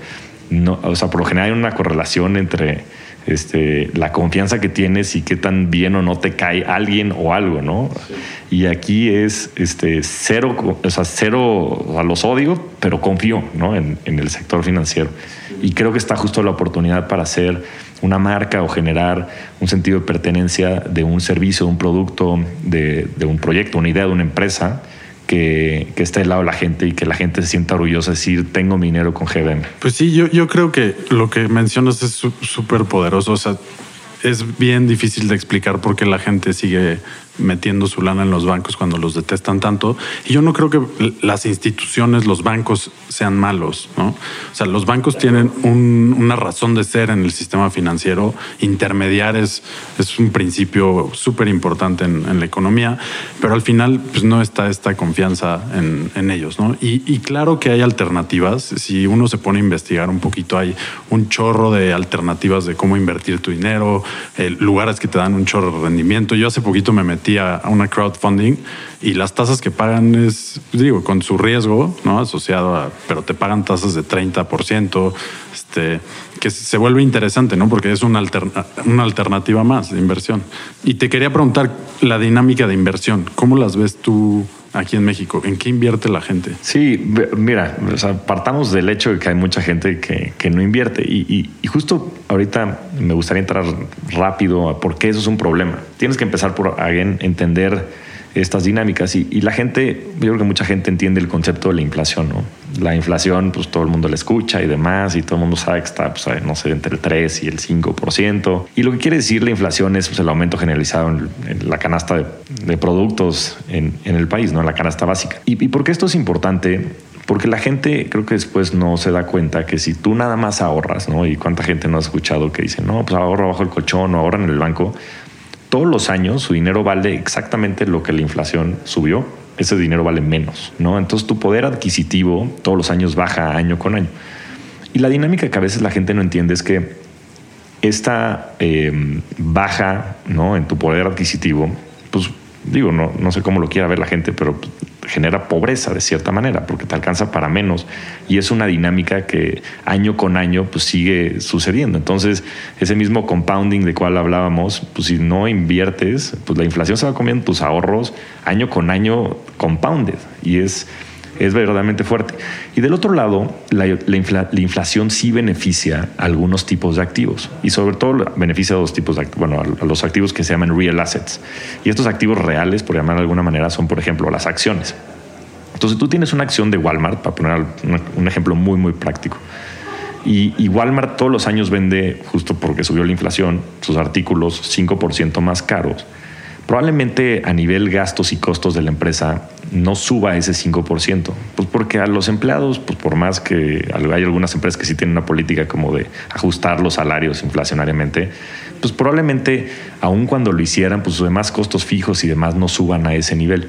no, o sea, por lo general hay una correlación entre este, la confianza que tienes y qué tan bien o no te cae alguien o algo, ¿no? Y aquí es este, cero, o sea, cero a los odio, pero confío ¿no? en, el sector financiero. Y creo que está justo la oportunidad para hacer una marca o generar un sentido de pertenencia de un servicio, de un producto, de, de un proyecto, una idea de una empresa que, que, esté lado la gente y que la gente se sienta orgullosa de decir, tengo mi dinero con GBM. Pues sí, yo, yo creo que lo que mencionas es súper poderoso. O sea, es bien difícil de explicar por qué la gente sigue metiendo su lana en los bancos cuando los detestan tanto. Y yo no creo que las instituciones, los bancos sean malos, ¿no? O sea, los bancos tienen una razón de ser en el sistema financiero. Intermediar es, un principio súper importante en, la economía, pero al final pues, no está esta confianza en, ellos, ¿no? Y, y, claro que hay alternativas. Si uno se pone a investigar un poquito, hay un chorro de alternativas de cómo invertir tu dinero, eh, lugares que te dan un chorro de rendimiento. Yo hace poquito me metí a, una crowdfunding y las tasas que pagan es, digo, con su riesgo, ¿no? Asociado a, pero te pagan tasas de 30%, este, que se vuelve interesante, ¿no? Porque es una, una alternativa más de inversión. Y te quería preguntar la dinámica de inversión, ¿cómo las ves tú? Aquí en México? ¿En qué invierte la gente? Sí, mira, partamos del hecho de que hay mucha gente que, no invierte y, y, justo ahorita me gustaría entrar rápido a por qué eso es un problema. Tienes que empezar por entender estas dinámicas. Y, la gente, yo creo que mucha gente entiende el concepto de la inflación, ¿no? La inflación, pues todo el mundo la escucha y demás, y todo el mundo sabe que está, pues, no sé, entre el 3 y el 5%. Y lo que quiere decir la inflación es pues, el aumento generalizado en, la canasta de, productos en, el país, ¿no? En la canasta básica. ¿Y, ¿Y por qué esto es importante? Porque la gente creo que después no se da cuenta que si tú nada más ahorras, ¿no? Y cuánta gente no ha escuchado que dice, no, pues ahorro bajo el colchón o ahorra en el banco todos los años su dinero vale exactamente lo que la inflación subió, ese dinero vale menos, ¿no? Entonces tu poder adquisitivo todos los años baja año con año. Y la dinámica que a veces la gente no entiende es que esta eh, baja ¿no? en tu poder adquisitivo, pues digo, no, no sé cómo lo quiera ver la gente, pero genera pobreza de cierta manera, porque te alcanza para menos. Y es una dinámica que año con año pues, sigue sucediendo. Entonces, ese mismo compounding de cual hablábamos, pues si no inviertes, pues la inflación se va comiendo tus ahorros año con año compounded. Y es es verdaderamente fuerte. Y del otro lado, la, inflación sí beneficia a algunos tipos de activos y sobre todo beneficia a dos tipos de bueno, los activos que se llaman real assets. Y estos activos reales, por llamar de alguna manera, son, por ejemplo, las acciones. Entonces tú tienes una acción de Walmart, para poner un ejemplo muy, muy práctico. Y, y, Walmart todos los años vende, justo porque subió la inflación, sus artículos 5% más caros. Probablemente a nivel gastos y costos de la empresa no suba ese 5%. Pues porque a los empleados, pues por más que hay algunas empresas que sí tienen una política como de ajustar los salarios inflacionariamente, pues probablemente aun cuando lo hicieran, pues sus demás costos fijos y demás no suban a ese nivel.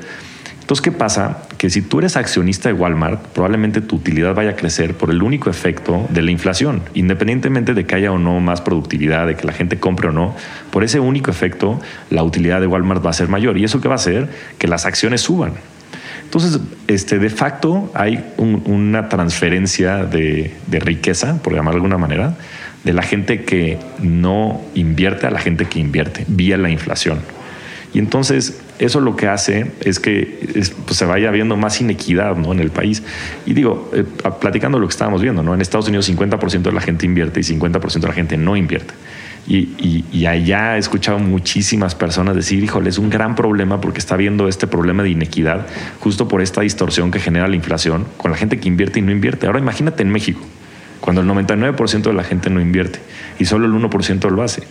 Entonces, ¿qué pasa? Que si tú eres accionista de Walmart, probablemente tu utilidad vaya a crecer por el único efecto de la inflación, independientemente de que haya o no más productividad, de que la gente compre o no, por ese único efecto, la utilidad de Walmart va a ser mayor. ¿Y eso qué va a hacer? Que las acciones suban. Entonces, este, de facto hay una transferencia de, riqueza, por llamar de alguna manera, de la gente que no invierte a la gente que invierte vía la inflación. Y entonces eso lo que hace es que pues, se vaya viendo más inequidad ¿no? en el país. Y digo, eh, platicando lo que estábamos viendo, ¿no? en Estados Unidos 50% de la gente invierte y 50% de la gente no invierte. Y, allá he escuchado muchísimas personas decir, híjole, es un gran problema porque está viendo este problema de inequidad justo por esta distorsión que genera la inflación con la gente que invierte y no invierte. Ahora imagínate en México. cuando el 99% de la gente no invierte y solo el 1% lo hace.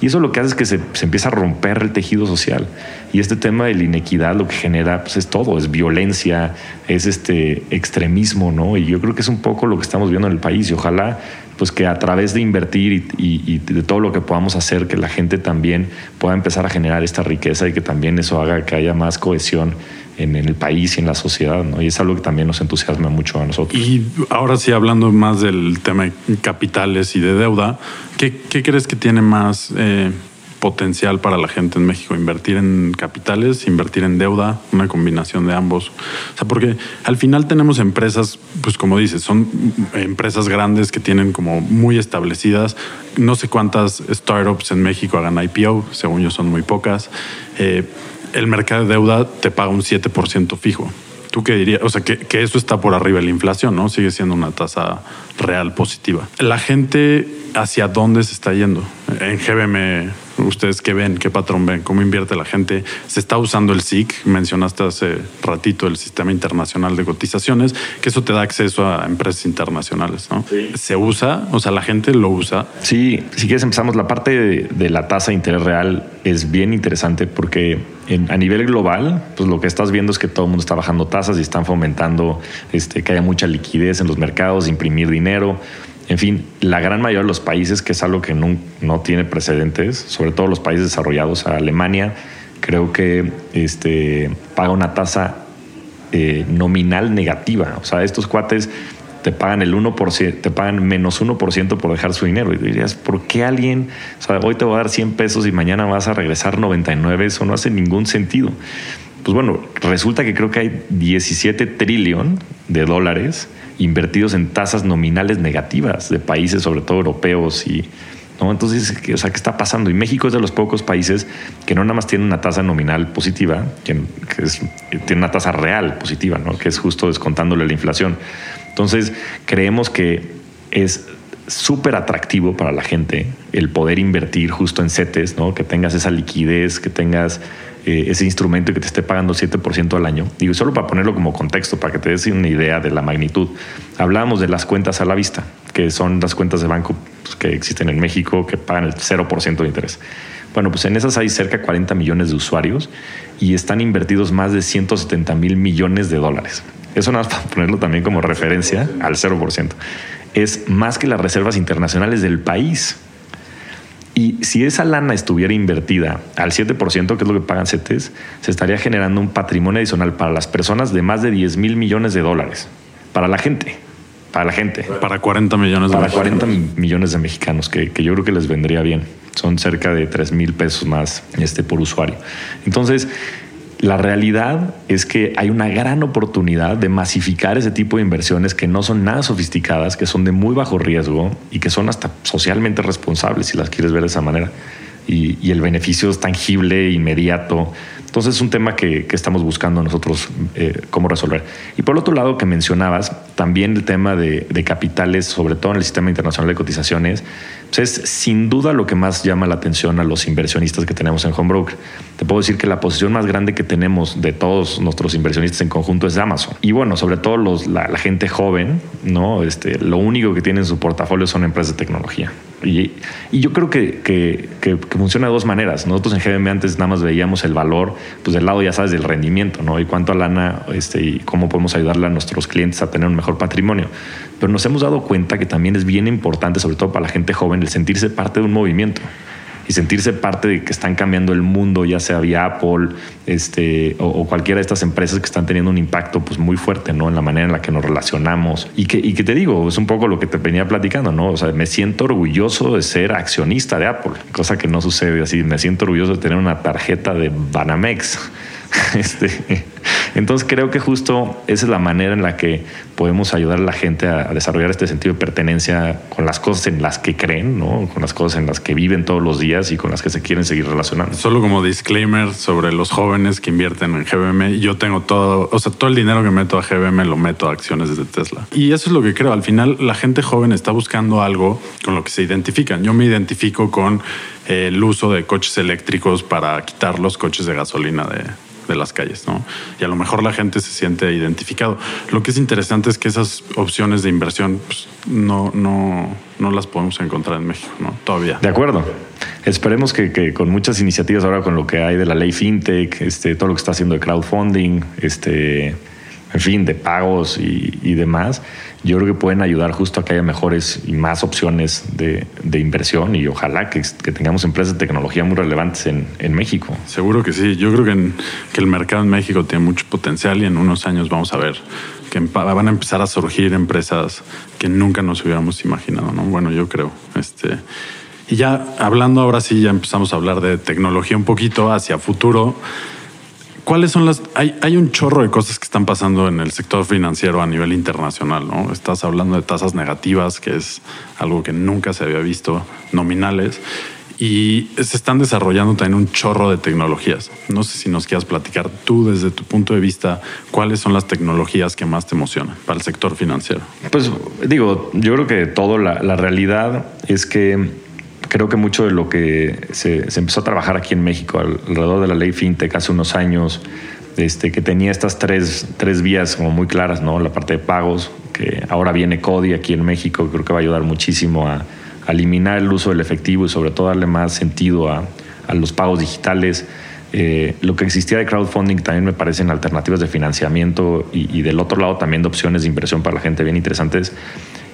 Y eso lo que hace es que se, empieza a romper el tejido social. Y este tema de la inequidad lo que genera pues, es todo, es violencia, es este extremismo, ¿no? Y yo creo que es un poco lo que estamos viendo en el país y ojalá pues que a través de invertir y, de todo lo que podamos hacer, que la gente también pueda empezar a generar esta riqueza y que también eso haga que haya más cohesión en, el país y en la sociedad, ¿no? Y es algo que también nos entusiasma mucho a nosotros. Y ahora sí, hablando más del tema de capitales y de deuda, ¿qué, crees que tiene más... Eh, potencial para la gente en México, invertir en capitales, invertir en deuda, una combinación de ambos. O sea, porque al final tenemos empresas, pues como dices, son empresas grandes que tienen como muy establecidas. No sé cuántas startups en México hagan IPO, según yo son muy pocas. Eh, el mercado de deuda te paga un 7% fijo. ¿Tú qué dirías? O sea, que, que, eso está por arriba de la inflación, ¿no? Sigue siendo una tasa real positiva. La gente, ¿hacia dónde se está yendo? En GBM ustedes qué ven, qué patrón ven, cómo invierte la gente. Se está usando el SIC, mencionaste hace ratito el Sistema Internacional de Cotizaciones, que eso te da acceso a empresas internacionales, ¿no? ¿Se usa? O sea, la gente lo usa. Sí, si quieres empezamos. La parte de, la tasa de interés real es bien interesante porque a nivel global, pues lo que estás viendo es que todo el mundo está bajando tasas y están fomentando este, que haya mucha liquidez en los mercados, imprimir dinero. En fin, la gran mayoría de los países, que es algo que no, no tiene precedentes, sobre todo los países desarrollados, Alemania, creo que este, paga una tasa eh, nominal negativa. O sea, estos cuates te pagan el 1%, te pagan menos 1% por dejar su dinero. Y dirías, ¿por qué alguien, o sea, hoy te voy a dar 100 pesos y mañana vas a regresar 99? Eso no hace ningún sentido. Pues bueno, resulta que creo que hay 17 trillón de dólares invertidos en tasas nominales negativas de países, sobre todo europeos y ¿no? Entonces, o sea, ¿qué está pasando? Y México es de los pocos países que no nada más tiene una tasa nominal positiva, que, tiene una tasa real positiva, ¿no? que es justo descontándole la inflación. Entonces, creemos que es súper atractivo para la gente el poder invertir justo en CETES, ¿no? que tengas esa liquidez, que tengas eh, ese instrumento y que te esté pagando 7% al año. Digo, solo para ponerlo como contexto, para que te des una idea de la magnitud. Hablábamos de las cuentas a la vista, que son las cuentas de banco pues, que existen en México que pagan el 0% de interés. Bueno, pues en esas hay cerca de 40 millones de usuarios y están invertidos más de 170 mil millones de dólares. Eso nada más para ponerlo también como referencia al 0%. Es más que las reservas internacionales del país. Y si esa lana estuviera invertida al 7%, que es lo que pagan CETES, se estaría generando un patrimonio adicional para las personas de más de 10 mil millones de dólares. Para la gente. Para la gente. Para 40 millones de Para 40 millones de mexicanos, que, que, yo creo que les vendría bien. Son cerca de 3 mil pesos más este, por usuario. Entonces, la realidad es que hay una gran oportunidad de masificar ese tipo de inversiones que no son nada sofisticadas, que son de muy bajo riesgo y que son hasta socialmente responsables, si las quieres ver de esa manera. Y, el beneficio es tangible, inmediato. Entonces es un tema que, estamos buscando nosotros eh, cómo resolver. Y por otro lado, que mencionabas, también el tema de, de capitales, sobre todo en el sistema internacional de cotizaciones, es sin duda lo que más llama la atención a los inversionistas que tenemos en Homebroker. Te puedo decir que la posición más grande que tenemos de todos nuestros inversionistas en conjunto es Amazon. Y bueno, sobre todo los, la, gente joven, ¿no? Este, lo único que tiene en su portafolio son empresas de tecnología. Y, yo creo que, que, que, funciona de dos maneras. Nosotros en GBM antes nada más veíamos el valor, pues del lado, ya sabes, del rendimiento, ¿no? Y cuánto lana este, y cómo podemos ayudarle a nuestros clientes a tener un mejor patrimonio pero nos hemos dado cuenta que también es bien importante, sobre todo para la gente joven, el sentirse parte de un movimiento y sentirse parte de que están cambiando el mundo, ya sea vía Apple este, o, cualquiera de estas empresas que están teniendo un impacto pues, muy fuerte ¿no? en la manera en la que nos relacionamos. Y que, y que te digo, es un poco lo que te venía platicando, ¿no? O sea, me siento orgulloso de ser accionista de Apple, cosa que no sucede así. Me siento orgulloso de tener una tarjeta de Banamex. Este, entonces creo que justo esa es la manera en la que podemos ayudar a la gente a, desarrollar este sentido de pertenencia con las cosas en las que creen, ¿no? con las cosas en las que viven todos los días y con las que se quieren seguir relacionando. Solo como disclaimer sobre los jóvenes que invierten en GBM, yo tengo todo, o sea, todo el dinero que meto a GBM lo meto a acciones de Tesla. Y eso es lo que creo. Al final, la gente joven está buscando algo con lo que se identifican. Yo me identifico con el uso de coches eléctricos para quitar los coches de gasolina de, de las calles, ¿no? Y a lo mejor la gente se siente identificado. Lo que es interesante es que esas opciones de inversión pues, no, no, no las podemos encontrar en México, ¿no? Todavía. De acuerdo. Esperemos que, con muchas iniciativas ahora con lo que hay de la ley fintech, este, todo lo que está haciendo de crowdfunding, este, en fin, de pagos y, demás, yo creo que pueden ayudar justo a que haya mejores y más opciones de, inversión y ojalá que, tengamos empresas de tecnología muy relevantes en, México. Seguro que sí. Yo creo que, que el mercado en México tiene mucho potencial y en unos años vamos a ver que van a empezar a surgir empresas que nunca nos hubiéramos imaginado, ¿no? Bueno, yo creo. Este, y ya hablando ahora sí, ya empezamos a hablar de tecnología un poquito hacia futuro. ¿Cuáles son las...? Hay, hay un chorro de cosas que están pasando en el sector financiero a nivel internacional, ¿no? Estás hablando de tasas negativas, que es algo que nunca se había visto, nominales y se están desarrollando también un chorro de tecnologías. No sé si nos quieras platicar tú desde tu punto de vista cuáles son las tecnologías que más te emocionan para el sector financiero. Pues digo, yo creo que todo la, la realidad es que creo que mucho de lo que se, empezó a trabajar aquí en México alrededor de la ley FinTech hace unos años, este, que tenía estas tres, tres vías como muy claras, ¿no? La parte de pagos, que ahora viene CODI aquí en México, creo que va a ayudar muchísimo a eliminar el uso del efectivo y sobre todo darle más sentido a, los pagos digitales. Eh, lo que existía de crowdfunding también me parecen alternativas de financiamiento y, del otro lado también de opciones de inversión para la gente bien interesantes.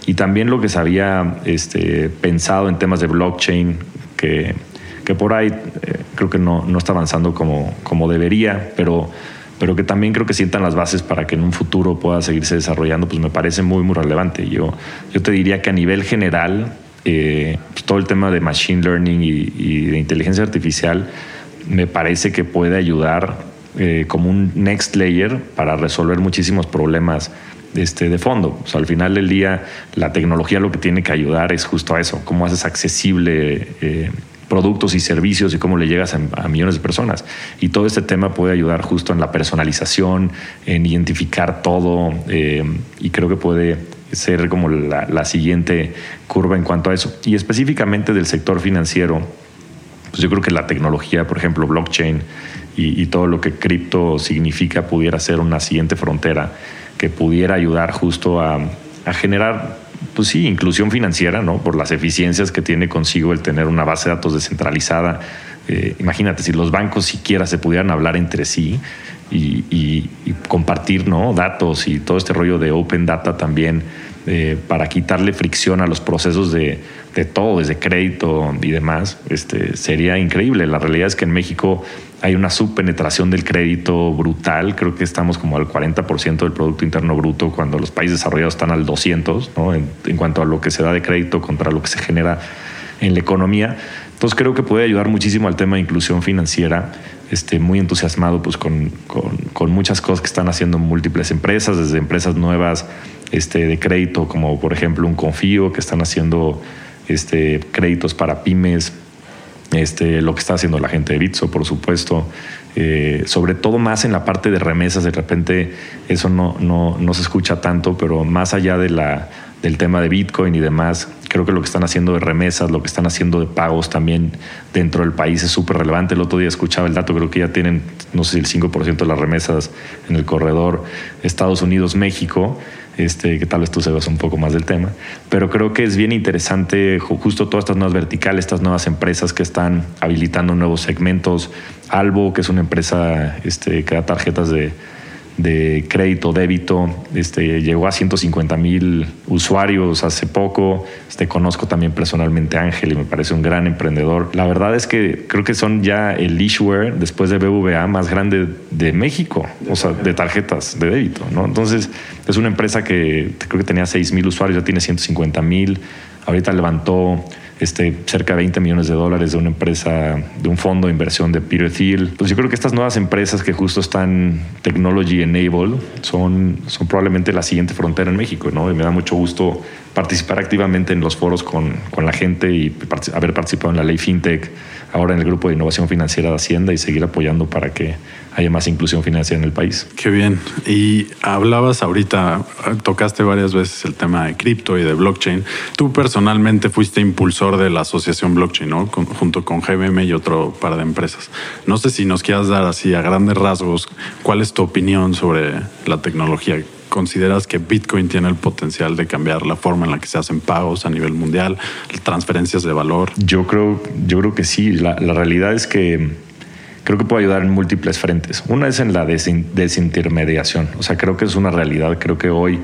Y también lo que se había este, pensado en temas de blockchain, que, que por ahí eh, creo que no, no, está avanzando como, como debería, pero, pero que también creo que sientan las bases para que en un futuro pueda seguirse desarrollando, pues me parece muy, muy relevante. Yo, yo te diría que a nivel general, eh, pues, todo el tema de machine learning y, de inteligencia artificial me parece que puede ayudar eh, como un next layer para resolver muchísimos problemas este, de fondo. al final del día, la tecnología lo que tiene que ayudar es justo a eso, cómo haces accesible eh, productos y servicios y cómo le llegas a, millones de personas. Y todo este tema puede ayudar justo en la personalización, en identificar todo, y creo que puede ser como la, siguiente curva en cuanto a eso. Y específicamente del sector financiero, pues yo creo que la tecnología, por ejemplo, blockchain y, todo lo que cripto significa pudiera ser una siguiente frontera que pudiera ayudar justo a, generar, pues sí, inclusión financiera, ¿no? Por las eficiencias que tiene consigo el tener una base de datos descentralizada. Eh, imagínate, si los bancos siquiera se pudieran hablar entre sí, y, compartir ¿no? datos y todo este rollo de open data también eh, para quitarle fricción a los procesos de, de, todo, desde crédito y demás, este, sería increíble. La realidad es que en México hay una subpenetración del crédito brutal, creo que estamos como al 40% del Producto Interno Bruto cuando los países desarrollados están al 200, ¿no? en, cuanto a lo que se da de crédito contra lo que se genera en la economía. Entonces creo que puede ayudar muchísimo al tema de inclusión financiera este, muy entusiasmado pues, con, con, muchas cosas que están haciendo múltiples empresas, desde empresas nuevas este, de crédito, como por ejemplo un Confío, que están haciendo este, créditos para pymes, este, lo que está haciendo la gente de Bitso, por supuesto. Eh, sobre todo más en la parte de remesas, de repente eso no, no, no se escucha tanto, pero más allá de la del tema de Bitcoin y demás. Creo que lo que están haciendo de remesas, lo que están haciendo de pagos también dentro del país es súper relevante. El otro día escuchaba el dato, creo que ya tienen, no sé si el 5% de las remesas en el corredor Estados Unidos-México. Este, que tal vez tú sepas un poco más del tema, pero creo que es bien interesante justo todas estas nuevas verticales, estas nuevas empresas que están habilitando nuevos segmentos. Albo, que es una empresa este, que da tarjetas de, de crédito, débito, este, llegó a 150 mil usuarios hace poco. Este, conozco también personalmente a Ángel y me parece un gran emprendedor. La verdad es que creo que son ya el issuer después de BVA más grande de México, o sea, de tarjetas de débito. ¿no? Entonces, es una empresa que creo que tenía 6 mil usuarios, ya tiene 150 mil. Ahorita levantó este, cerca de 20 millones de dólares de una empresa, de un fondo de inversión de Peter Thiel. Pues yo creo que estas nuevas empresas que justo están technology enabled son, son probablemente la siguiente frontera en México, ¿no? Y me da mucho gusto participar activamente en los foros con, con la gente y haber participado en la ley FinTech, ahora en el grupo de innovación financiera de Hacienda y seguir apoyando para que haya más inclusión financiera en el país. Qué bien. Y hablabas ahorita, tocaste varias veces el tema de cripto y de blockchain. Tú personalmente fuiste impulsor de la asociación blockchain, ¿no? junto con GBM y otro par de empresas. No sé si nos quieras dar así a grandes rasgos cuál es tu opinión sobre la tecnología. ¿Consideras que Bitcoin tiene el potencial de cambiar la forma en la que se hacen pagos a nivel mundial, transferencias de valor? Yo creo, yo creo que sí. La, realidad es que creo que puede ayudar en múltiples frentes. Una es en la desintermediación. O sea, creo que es una realidad. Creo que hoy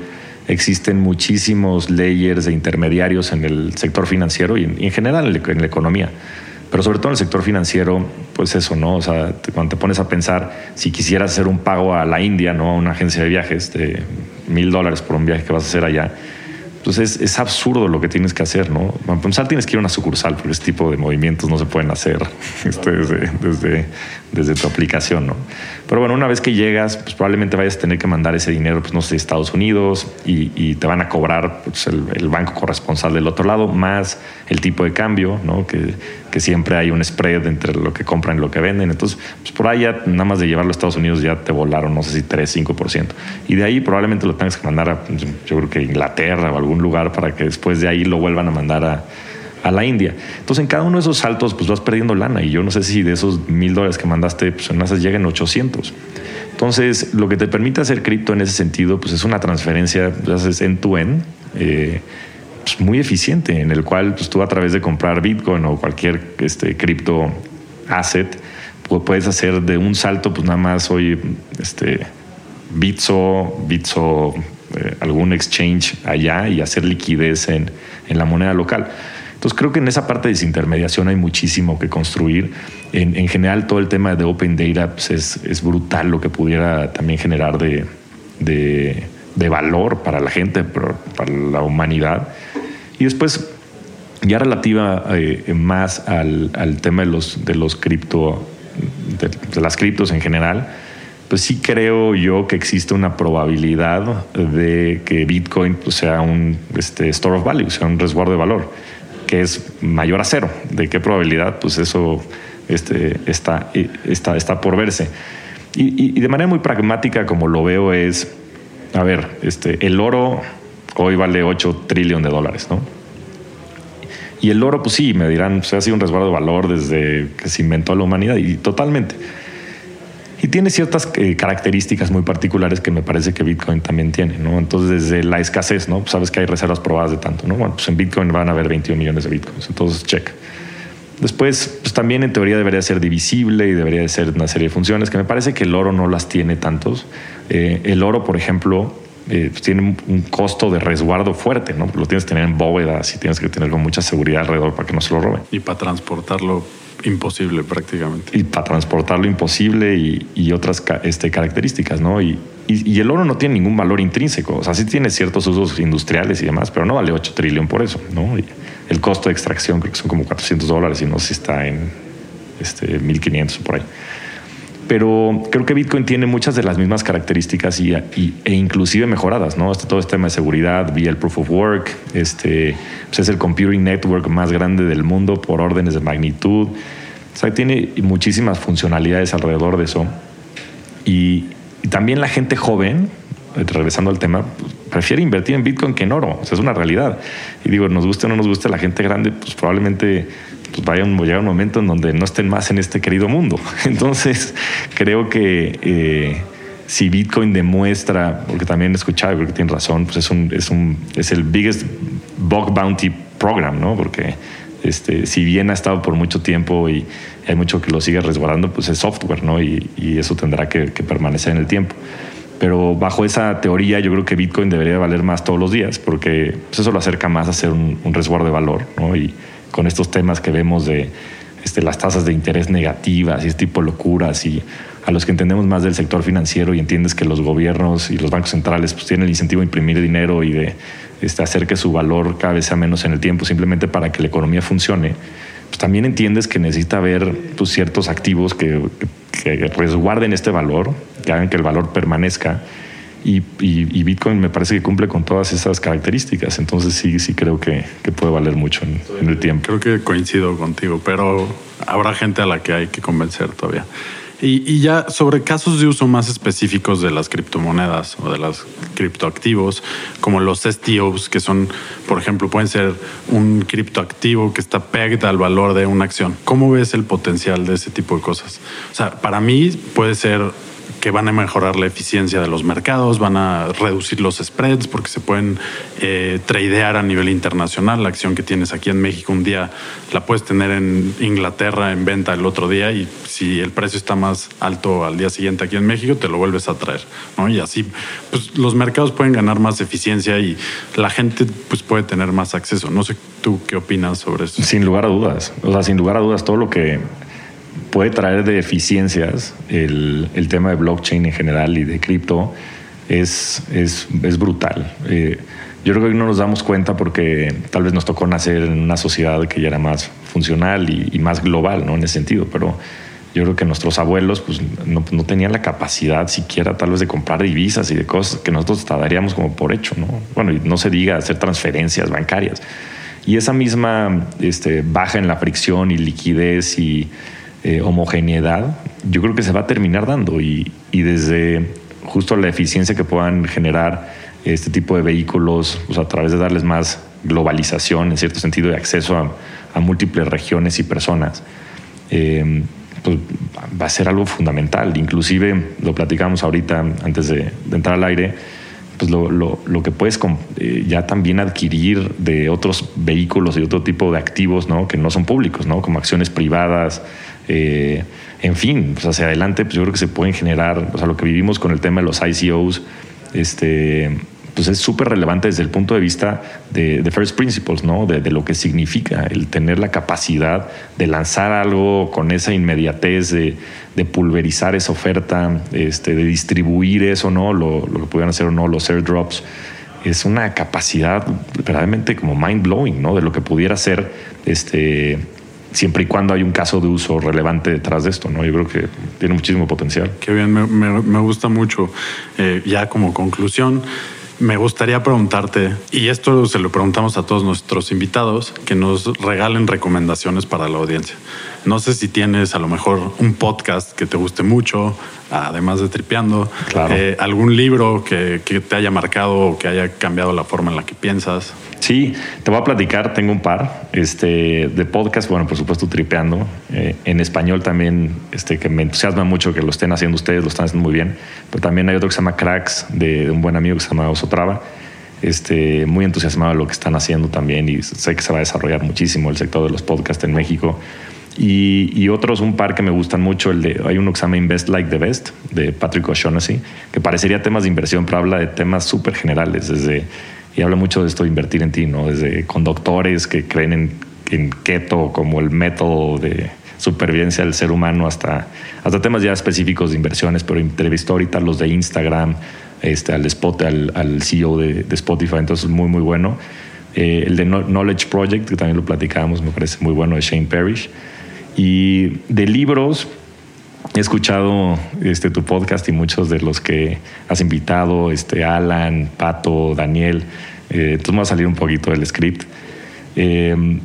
existen muchísimos layers de intermediarios en el sector financiero y en, general en la economía. Pero sobre todo en el sector financiero, pues eso, ¿no? O sea, cuando te pones a pensar, si quisieras hacer un pago a la India, ¿no? A una agencia de viajes de mil dólares por un viaje que vas a hacer allá, entonces pues es, absurdo lo que tienes que hacer, ¿no? Para empezar tienes que ir a una sucursal, porque este tipo de movimientos no se pueden hacer este, desde, desde, desde, tu aplicación, ¿no? Pero bueno, una vez que llegas, pues probablemente vayas a tener que mandar ese dinero, pues no sé, a Estados Unidos y, y te van a cobrar pues, el, el, banco corresponsal del otro lado, más el tipo de cambio, ¿no? Que, que siempre hay un spread entre lo que compran y lo que venden. Entonces, pues por ahí ya, nada más de llevarlo a Estados Unidos ya te volaron, no sé si 3, 5%. Y de ahí probablemente lo tengas que mandar a, pues, yo creo que Inglaterra o algún lugar para que después de ahí lo vuelvan a mandar a, a la India. Entonces, en cada uno de esos saltos, pues vas perdiendo lana. Y yo no sé si de esos mil dólares que mandaste, pues en esas lleguen 800. Entonces, lo que te permite hacer cripto en ese sentido, pues es una transferencia, haces end-to-end. Eh, pues, muy eficiente, en el cual pues, tú a través de comprar Bitcoin o cualquier este, cripto asset, pues, puedes hacer de un salto, pues nada más hoy, este, Bitso, Bitso, eh, algún exchange allá y hacer liquidez en, en, la moneda local. Entonces creo que en esa parte de desintermediación hay muchísimo que construir. En, en general todo el tema de Open Data pues, es, es, brutal lo que pudiera también generar de, de, de valor para la gente, para la humanidad. Y después, ya relativa eh, más al, al, tema de los, de los cripto, de, de, las criptos en general, pues sí creo yo que existe una probabilidad de que Bitcoin pues, sea un este, store of value, sea un resguardo de valor, que es mayor a cero. ¿De qué probabilidad? Pues eso este, está, está, está por verse. Y, y, de manera muy pragmática, como lo veo, es, a ver, este, el oro hoy vale 8 trillones de dólares, ¿no? Y el oro, pues sí, me dirán, pues ha sido un resguardo de valor desde que se inventó la humanidad y totalmente. Y tiene ciertas eh, características muy particulares que me parece que Bitcoin también tiene, ¿no? Entonces, desde la escasez, ¿no? Sabes que hay reservas probadas de tanto, ¿no? Bueno, pues en Bitcoin van a haber 21 millones de Bitcoins, entonces check. Después, pues también en teoría debería ser divisible y debería de ser una serie de funciones que me parece que el oro no las tiene tantos. Eh, el oro, por ejemplo, eh, pues tiene un costo de resguardo fuerte, ¿no? Lo tienes que tener en bóvedas y tienes que tener con mucha seguridad alrededor para que no se lo roben. Y para transportarlo imposible prácticamente. Y para transportarlo imposible y, otras este, características, ¿no? Y, y, el oro no tiene ningún valor intrínseco, o sea, sí tiene ciertos usos industriales y demás, pero no vale 8 trillón por eso, ¿no? El costo de extracción creo que son como 400 dólares y no sé si está en este, 1500 por ahí pero creo que Bitcoin tiene muchas de las mismas características y, e inclusive mejoradas, ¿no? Este, todo este tema de seguridad vía el proof of work, este, pues es el computing network más grande del mundo por órdenes de magnitud. O sea, tiene muchísimas funcionalidades alrededor de eso. Y, también la gente joven, regresando al tema, pues, prefiere invertir en Bitcoin que en oro. O sea, es una realidad. Y digo, nos guste o no nos guste la gente grande, pues probablemente vaya un, llega un momento en donde no estén más en este querido mundo. Entonces, creo que eh, si Bitcoin demuestra, porque también he escuchado, creo que tiene razón, pues es, un, es, un, es el biggest bug bounty program, ¿no? Porque este, si bien ha estado por mucho tiempo y hay mucho que lo sigue resguardando, pues es software, ¿no? Y, eso tendrá que, permanecer en el tiempo. Pero bajo esa teoría, yo creo que Bitcoin debería valer más todos los días, porque pues eso lo acerca más a ser un, resguardo de valor, ¿no? Con estos temas que vemos de este, las tasas de interés negativas y este tipo de locuras y a los que entendemos más del sector financiero y entiendes que los gobiernos y los bancos centrales pues, tienen el incentivo de imprimir dinero y de este, hacer que su valor cada vez sea menos en el tiempo simplemente para que la economía funcione, pues también entiendes que necesita haber pues, ciertos activos que, que resguarden este valor, que hagan que el valor permanezca Y, Bitcoin me parece que cumple con todas esas características. Entonces sí, sí creo que, puede valer mucho en, el tiempo. Creo que coincido contigo, pero habrá gente a la que hay que convencer todavía. Y, ya sobre casos de uso más específicos de las criptomonedas o de los criptoactivos, como los STOs, que son, por ejemplo, pueden ser un criptoactivo que está pegged al valor de una acción. ¿Cómo ves el potencial de ese tipo de cosas? O sea, para mí puede ser que van a mejorar la eficiencia de los mercados, van a reducir los spreads porque se pueden eh, tradear a nivel internacional. La acción que tienes aquí en México un día la puedes tener en Inglaterra en venta el otro día y si el precio está más alto al día siguiente aquí en México, te lo vuelves a traer. ¿no? Y así pues, los mercados pueden ganar más eficiencia y la gente pues, puede tener más acceso. No sé tú qué opinas sobre eso. Sin lugar a dudas. O sea, sin lugar a dudas, todo lo que puede traer de eficiencias el, el, tema de blockchain en general y de cripto es, es, es brutal. Eh, yo creo que no nos damos cuenta porque tal vez nos tocó nacer en una sociedad que ya era más funcional y, más global, ¿no? En ese sentido, pero yo creo que nuestros abuelos pues, no, no, tenían la capacidad siquiera tal vez de comprar divisas y de cosas que nosotros daríamos como por hecho, ¿no? Bueno, y no se diga hacer transferencias bancarias. Y esa misma este, baja en la fricción y liquidez y eh, homogeneidad, yo creo que se va a terminar dando y, desde justo la eficiencia que puedan generar este tipo de vehículos, a través de darles más globalización, en cierto sentido, de acceso a, múltiples regiones y personas, eh, pues va a ser algo fundamental. Inclusive, lo platicamos ahorita antes de, entrar al aire, pues lo, lo, que puedes eh, ya también adquirir de otros vehículos y otro tipo de activos ¿no? que no son públicos, ¿no? como acciones privadas, eh, en fin, pues hacia adelante, pues yo creo que se pueden generar, o sea, lo que vivimos con el tema de los ICOs, este, pues es súper relevante desde el punto de vista de, first principles, ¿no? De, lo que significa el tener la capacidad de lanzar algo con esa inmediatez, de, pulverizar esa oferta, este, de distribuir eso, ¿no? Lo, lo que pudieran hacer o no los airdrops. Es una capacidad verdaderamente como mind blowing, ¿no? De lo que pudiera ser este, siempre y cuando hay un caso de uso relevante detrás de esto, ¿no? Yo creo que tiene muchísimo potencial. Qué bien, me, gusta mucho. Eh, ya como conclusión, me gustaría preguntarte, y esto se lo preguntamos a todos nuestros invitados, que nos regalen recomendaciones para la audiencia. No sé si tienes a lo mejor un podcast que te guste mucho, además de Tripeando, eh, algún libro que, que te haya marcado o que haya cambiado la forma en la que piensas. Sí, te voy a platicar, tengo un par este, de podcast, bueno, por supuesto, tripeando. Eh, en español también, este, que me entusiasma mucho que lo estén haciendo ustedes, lo están haciendo muy bien. Pero también hay otro que se llama Cracks, de, un buen amigo que se llama Osotrava. Este, muy entusiasmado de lo que están haciendo también y sé que se va a desarrollar muchísimo el sector de los podcasts en México. Y, otros, un par que me gustan mucho, hay uno que se llama Invest Like the Best, de Patrick O'Shaughnessy, que parecería temas de inversión, pero habla de temas súper generales, desde y habla mucho de esto de invertir en ti, ¿no? Desde conductores que creen en, keto como el método de supervivencia del ser humano hasta, hasta temas ya específicos de inversiones, pero entrevistó ahorita los de Instagram, este, al, spot, al, al CEO de, de, Spotify, entonces muy, muy bueno. Eh, el de Knowledge Project, que también lo platicábamos, me parece muy bueno, de Shane Parrish. Y de libros, he escuchado este, tu podcast y muchos de los que has invitado, este, Alan, Pato, Daniel. Eh, entonces me va a salir un poquito del script. Eh,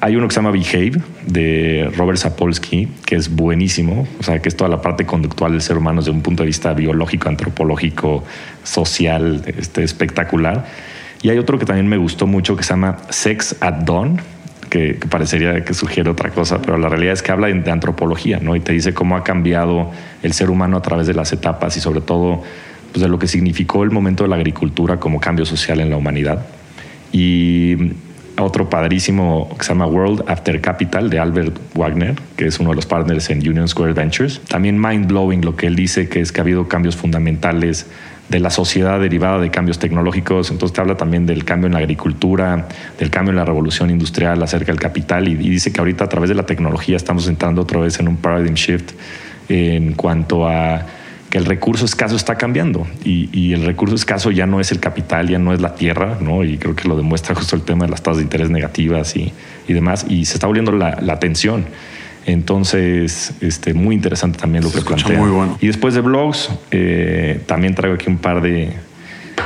hay uno que se llama Behave de Robert Sapolsky, que es buenísimo, o sea, que es toda la parte conductual del ser humano desde un punto de vista biológico, antropológico, social, este, espectacular. Y hay otro que también me gustó mucho que se llama Sex at Dawn, que, parecería que sugiere otra cosa, pero la realidad es que habla de, antropología, ¿no? Y te dice cómo ha cambiado el ser humano a través de las etapas y sobre todo pues, de lo que significó el momento de la agricultura como cambio social en la humanidad. Y otro padrísimo que se llama World After Capital de Albert Wagner, que es uno de los partners en Union Square Ventures. También mind blowing lo que él dice, que es que ha habido cambios fundamentales de la sociedad derivada de cambios tecnológicos. Entonces te habla también del cambio en la agricultura, del cambio en la revolución industrial acerca del capital y, dice que ahorita a través de la tecnología estamos entrando otra vez en un paradigm shift en cuanto a que el recurso escaso está cambiando y, el recurso escaso ya no es el capital, ya no es la tierra, ¿no? Y creo que lo demuestra justo el tema de las tasas de interés negativas y, demás, y se está volviendo la, la atención. Entonces, este, muy interesante también lo que plantea. Muy bueno. Y después de blogs, eh, también traigo aquí un par de.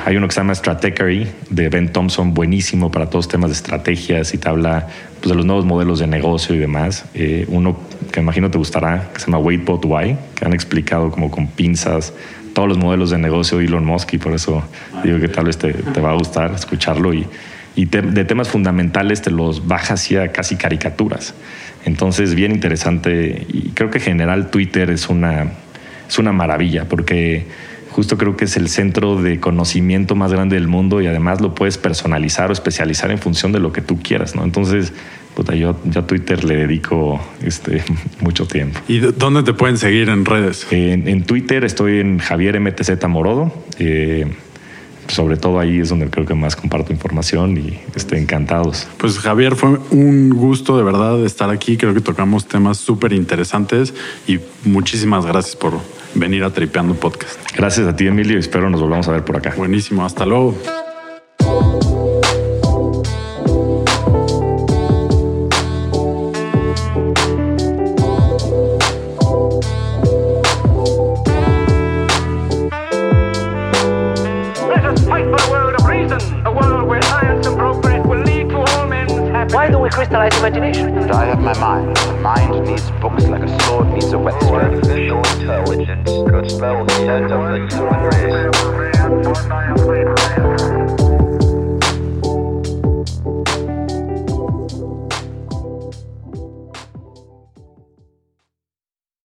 Hay uno que se llama Stratechery de Ben Thompson, buenísimo para todos temas de estrategias y te habla pues, de los nuevos modelos de negocio y demás. Eh, uno que imagino te gustará, que se llama Wait But Why, que han explicado como con pinzas todos los modelos de negocio de Elon Musk y por eso digo que tal vez te, te va a gustar escucharlo y, y de temas fundamentales te los baja hacia casi caricaturas. Entonces, bien interesante y creo que en general Twitter es una, es una maravilla porque justo creo que es el centro de conocimiento más grande del mundo y además lo puedes personalizar o especializar en función de lo que tú quieras, ¿no? Entonces, puta, yo, yo a Twitter le dedico este, mucho tiempo. ¿Y dónde te pueden seguir en redes? En, en Twitter estoy en Javier MTZ Morodo. Eh, sobre todo ahí es donde creo que más comparto información y estoy encantados. Pues Javier, fue un gusto de verdad estar aquí. Creo que tocamos temas súper interesantes y muchísimas gracias por venir a Tripeando Podcast. Gracias a ti, Emilio, y espero nos volvamos a ver por acá. Buenísimo, hasta luego.